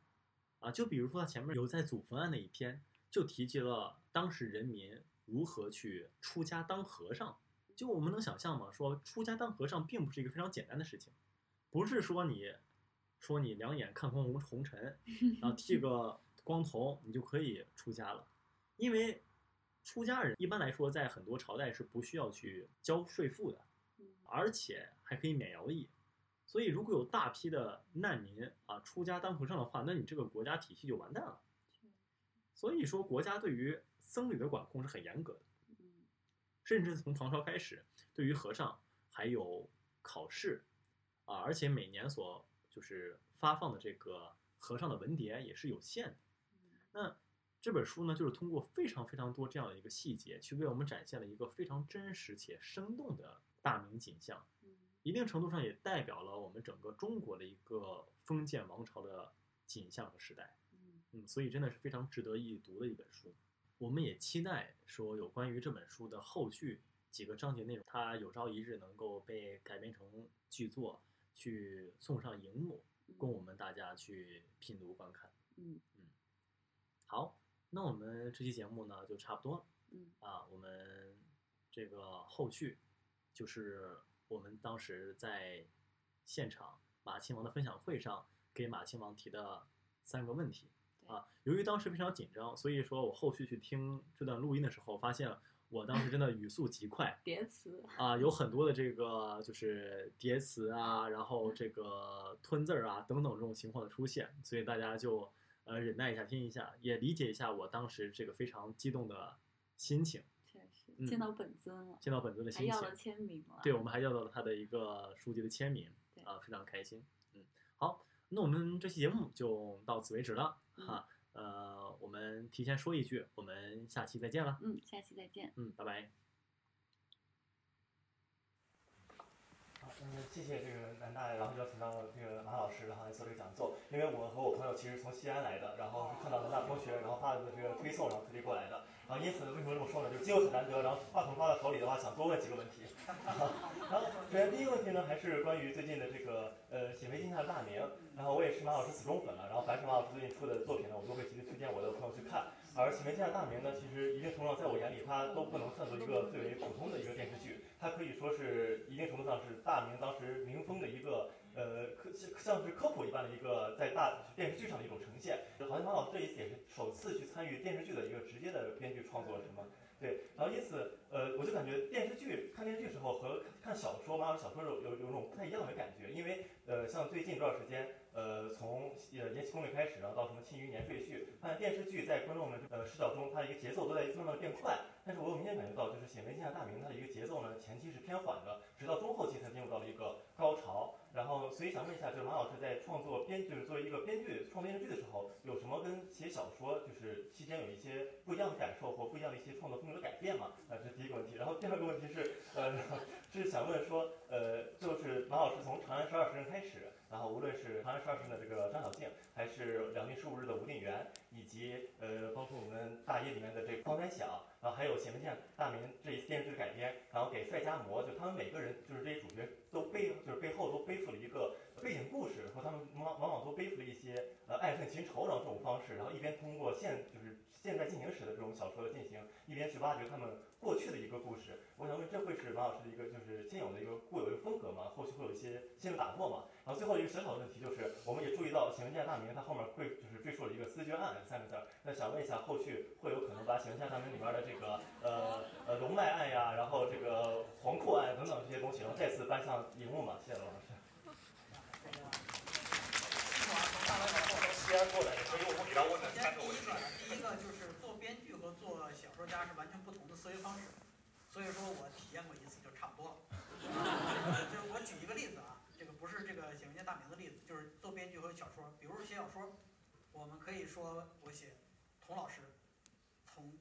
啊，就比如说他前面有在祖坟案那一篇，就提及了当时人民如何去出家当和尚。就我们能想象吗？说出家当和尚并不是一个非常简单的事情，不是说你说你两眼看空红红尘，然后剃个光头，你就可以出家了。因为出家人一般来说在很多朝代是不需要去交税赋的，嗯而且还可以免徭役。所以如果有大批的难民啊出家当和尚的话，那你这个国家体系就完蛋了。所以说，国家对于僧侣的管控是很严格的。嗯甚至从唐朝开始，对于和尚还有考试啊，而且每年所就是发放的这个和尚的文牒也是有限的。嗯那这本书呢，就是通过非常非常多这样的一个细节，去为我们展现了一个非常真实且生动的大明景象，嗯一定程度上也代表了我们整个中国的一个封建王朝的景象和时代。嗯嗯，所以真的是非常值得一读的一本书。我们也期待说有关于这本书的后续几个章节内容，它有朝一日能够被改编成剧作，去送上荧幕，供我们大家去品读观看。嗯好，那我们这期节目呢就差不多了嗯啊。我们这个后续就是我们当时在现场马亲王的分享会上给马亲王提的三个问题。啊，由于当时非常紧张，所以说我后续去听这段录音的时候，发现我当时真的语速极快 叠词啊，有很多的这个就是叠词啊，然后这个吞字儿啊等等这种情况的出现，所以大家就呃忍耐一下，听一下，也理解一下我当时这个非常激动的心情，见到本尊了，见到本尊的心情还要了。签名了。对，我们还要到了他的一个书籍的签名对啊，非常开心。嗯，好，那我们这期节目就到此为止了嗯哈。呃，我们提前说一句，我们下期再见了。嗯，下期再见。嗯，拜拜。好，嗯，谢谢这个南大，然后邀请到这个马老师，然后来做这个讲座。因为我和我朋友其实从西安来的，然后是看到南大同学，然后发的这个推送，然后特地过来的。然后因此，为什么这么说呢？就是机会很难得，然后话筒发到手里的话，想多问几个问题。然后首先第一个问题呢，还是关于最近的这个呃《显微镜下的大明》，然后我也是马老师死忠粉了，然后凡是马老师最近出的作品呢，我都会极力推荐我的朋友去看。而《显微镜下的大明》呢，其实一定程度上在我眼里，它都不能算作一个最为普通的一个电视剧，它可以说是一定程度上是大明当时民风的一个呃科像是科普一般的一个在大电视剧上的一种呈现。好像马老师这一次也是首次去参与电视剧的一个直接的编剧创作，是吗？对，然后因此，呃，我就感觉电视剧看电视剧时候和看小说，马老师小说有有有种不太一样的感觉，因为呃，像最近这段时间，呃，从呃《延禧攻略》开始，然后到什么《庆余年》赘婿，发现电视剧在观众们呃视角中，它的一个节奏都在慢慢变快。但是我有明显感觉到，就是《显微镜下大明》它的一个节奏呢，前期是偏缓的，直到中后期才进入到了一个高潮。然后，所以想问一下，就是马老师在创作编，就是作为一个编剧创编剧的时候，有什么跟写小说就是期间有一些不一样的感受或不一样的一些创作风格的改变吗？呃，这是第一个问题。然后第二个问题是，呃，是想问说，呃，就是马老师从《长安十二时辰》开始，然后无论是《长安十二时辰》的这个张小静，还是《两鬓十五日》的吴定元，以及呃，包括我们大业里面的这个方三晓，然后还有《有显微镜大明》这一电视剧改编，然后给帅家模，就他们每个人就是这些主角都背，就是背后都背负了一个背景故事，和他们往往往都背负了一些呃爱恨情仇，然后这种方式，然后一边通过现就是现在进行时的这种小说的进行，一边去挖掘他们过去的一个故事。我想问，这会是马老师的一个就是现有的一个固有的风格吗？后续会有一些新的打破吗？然后最后一个小小的问题就是，我们也注意到《显微镜大明》它后面会就是赘述了一个思决案三个字儿，那想问一下，后续会有可能把《显微镜大明》里面的这个呃呃龙脉案呀，然后这个黄阔案等等这些东西，然后再次搬上荧幕吗？谢谢罗老师。这个新华从大老远从西安过来，所以我们给他问首先第一个。，第一个就是做编剧和做小说家是完全不同的思维方式，所以说我体验过一次就差不多了。就是我举一个例子啊，这个不是这个《写文件大名》的例子，就是做编剧和小说，比如写小说，我们可以说我写童老师从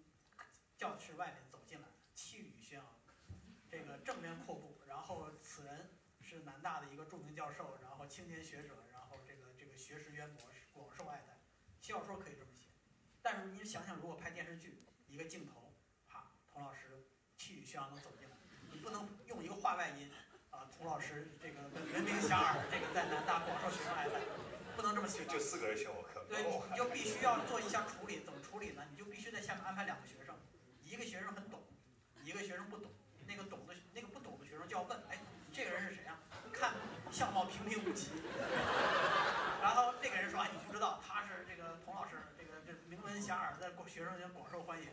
教室外面走进来，气宇轩昂，这个正面阔步，然后此人是南大的一个著名教授，然后青年学者，然后这个这个学识渊博，小说可以这么写，但是你想想，如果拍电视剧，一个镜头，啪，童老师气宇轩昂地走进来，你不能用一个话外音啊，童老师这个闻名遐迩，这个在南大广受学生爱戴，不能这么写就。四个人选我课，对，你你就必须要做一项处理，怎么处理呢？你就必须在下面安排两个学生，一个学生很懂，一个学生不懂。那个懂的，那个不懂的学生就要问，哎，你这个人是谁啊？看相貌平平无奇。然后那个人说，哎，你不知道他是这个童老师，这个这遐迩，在学生间广受欢迎，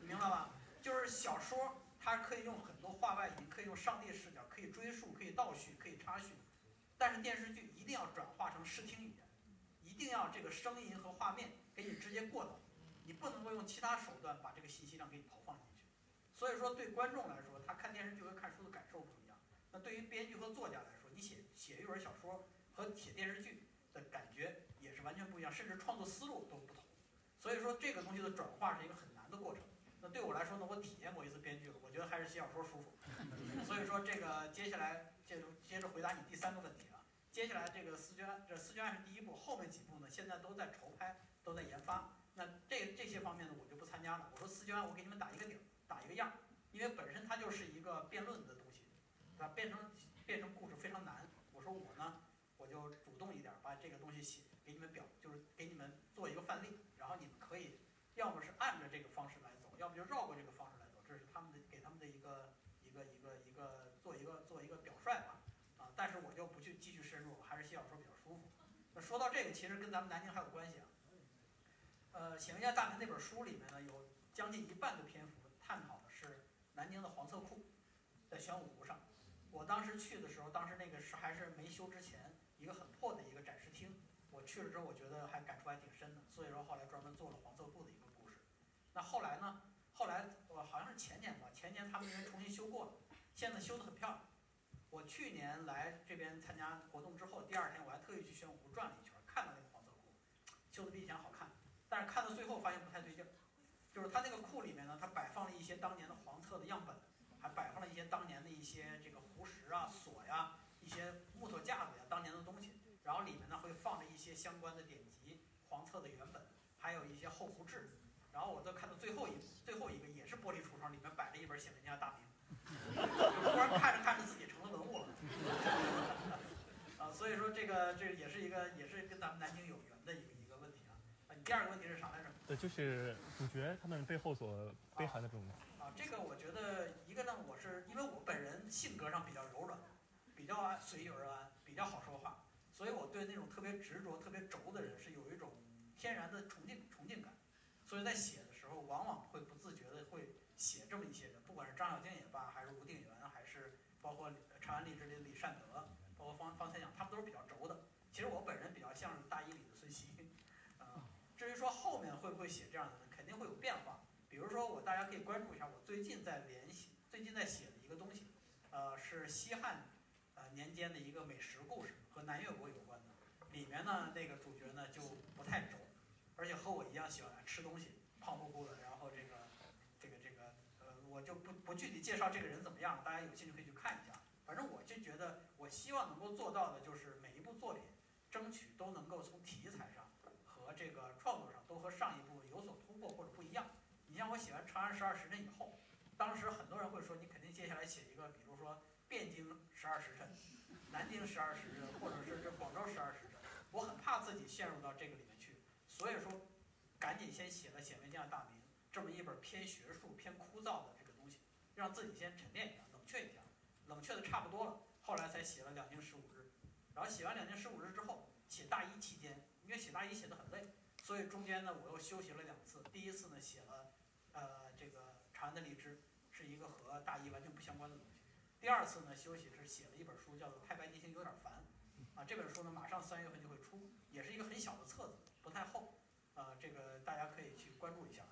明白吧？就是小说，它可以用很多话外音，可以用上帝视角，可以追溯，可以倒叙，可以插叙，但是电视剧一定要转化成视听语言，一定要这个声音和画面给你直接过到，你不能够用其他手段把这个信息量给你投放进去。所以说，对观众来说，他看电视剧和看书的感受不一样。那对于编剧和作家来说，你写写一本小说和写电视剧的感觉也是完全不一样，甚至创作思路都不同。所以说，这个东西的转化是一个很难的过程。那对我来说呢，我体验过一次编剧了，我觉得还是写小说舒服。所以说，这个接下来接着接着回答你第三个问题啊。接下来这个《四卷》，这《四卷案》是第一部，后面几部呢，现在都在筹拍，都在研发。那这这些方面呢，我就不参加了。我说《四卷案》，我给你们打一个底儿，打一个样儿，因为本身它就是一个辩论的东西，对吧？变成变成故事非常难。我说我呢，我就主动一点，把这个东西写给你们表，就是给你们做一个范例，要么是按着这个方式来走，要么就绕过这个方式来走。这是他们的给他们的一个一个一个一个做一个做一个表率吧。啊，但是我就不去继续深入，还是写小说比较舒服。那说到这个，其实跟咱们南京还有关系啊。呃，《写文家大明》那本书里面呢，有将近一半的篇幅探讨的是南京的黄色库，在玄武湖上。我当时去的时候，当时那个是还是没修之前，一个很破的一个展示厅。我去了之后，我觉得还感触还挺深的，所以说后来专门做了黄色库的一个。那后来呢？后来我好像是前年吧，前年他们那边重新修过了，现在修得很漂亮。我去年来这边参加活动之后，第二天我还特意去玄武湖转了一圈，看到那个黄册库，修得比以前好看。但是看到最后发现不太对劲，就是它那个库里面呢，它摆放了一些当年的黄册的样本，还摆放了一些当年的一些这个壶石啊、锁呀、一些木头架子呀，当年的东西。然后里面呢会放着一些相关的典籍、黄册的原本，还有一些后湖志。然后我都看到最后一最后一个也是玻璃橱窗，里面摆着一本《写文家大名》，就突然看着看着自己成了文物了。啊，所以说这个这也是一个也是跟咱们南京有缘的一个一个问题啊。啊，你第二个问题是啥来着？呃，就是主角他们背后所背含的这种。啊，这个我觉得一个呢，我是因为我本人性格上比较柔软，比较随遇而安，比较好说话，所以我对那种特别执着、特别轴的人是有一种天然的崇敬崇敬感。所以在写的时候，往往会不自觉的会写这么一些人，不管是张小敬也罢，还是吴定元，还是包括长安荔枝里的李善德，包括方方才讲，他们都是比较轴的。其实我本人比较像是大一里的孙熙，啊，至于说后面会不会写这样的人，肯定会有变化。比如说我大家可以关注一下，我最近在联系，最近在写的一个东西，呃，是西汉呃年间的一个美食故事，和南越国有关的。里面呢，那个主角呢就不太轴。而且和我一样喜欢吃东西，胖乎乎的。然后这个，这个，这个，呃，我就不不具体介绍这个人怎么样了，大家有兴趣可以去看一下。反正我就觉得，我希望能够做到的就是每一部作品，争取都能够从题材上和这个创作上都和上一部有所突破或者不一样。你像我写完《长安十二时辰》以后，当时很多人会说，你肯定接下来写一个，比如说汴京十二时辰、南京十二时辰，或者是这广州十二时辰。我很怕自己陷入到这个里。所以说，赶紧先写了《显微镜大明》这么一本偏学术、偏枯燥的这个东西，让自己先沉淀一下、冷却一下，冷却的差不多了，后来才写了《两京十五日》。然后写完《两京十五日》之后，写大一期间，因为写大一写的很累，所以中间呢我又休息了两次。第一次呢写了，呃，这个《长安的荔枝》，是一个和大一完全不相关的东西。第二次呢休息是写了一本书，叫做《太白金星有点烦》，啊，这本书呢马上三月份就会出，也是一个很小的册子。太厚，啊，这个大家可以去关注一下。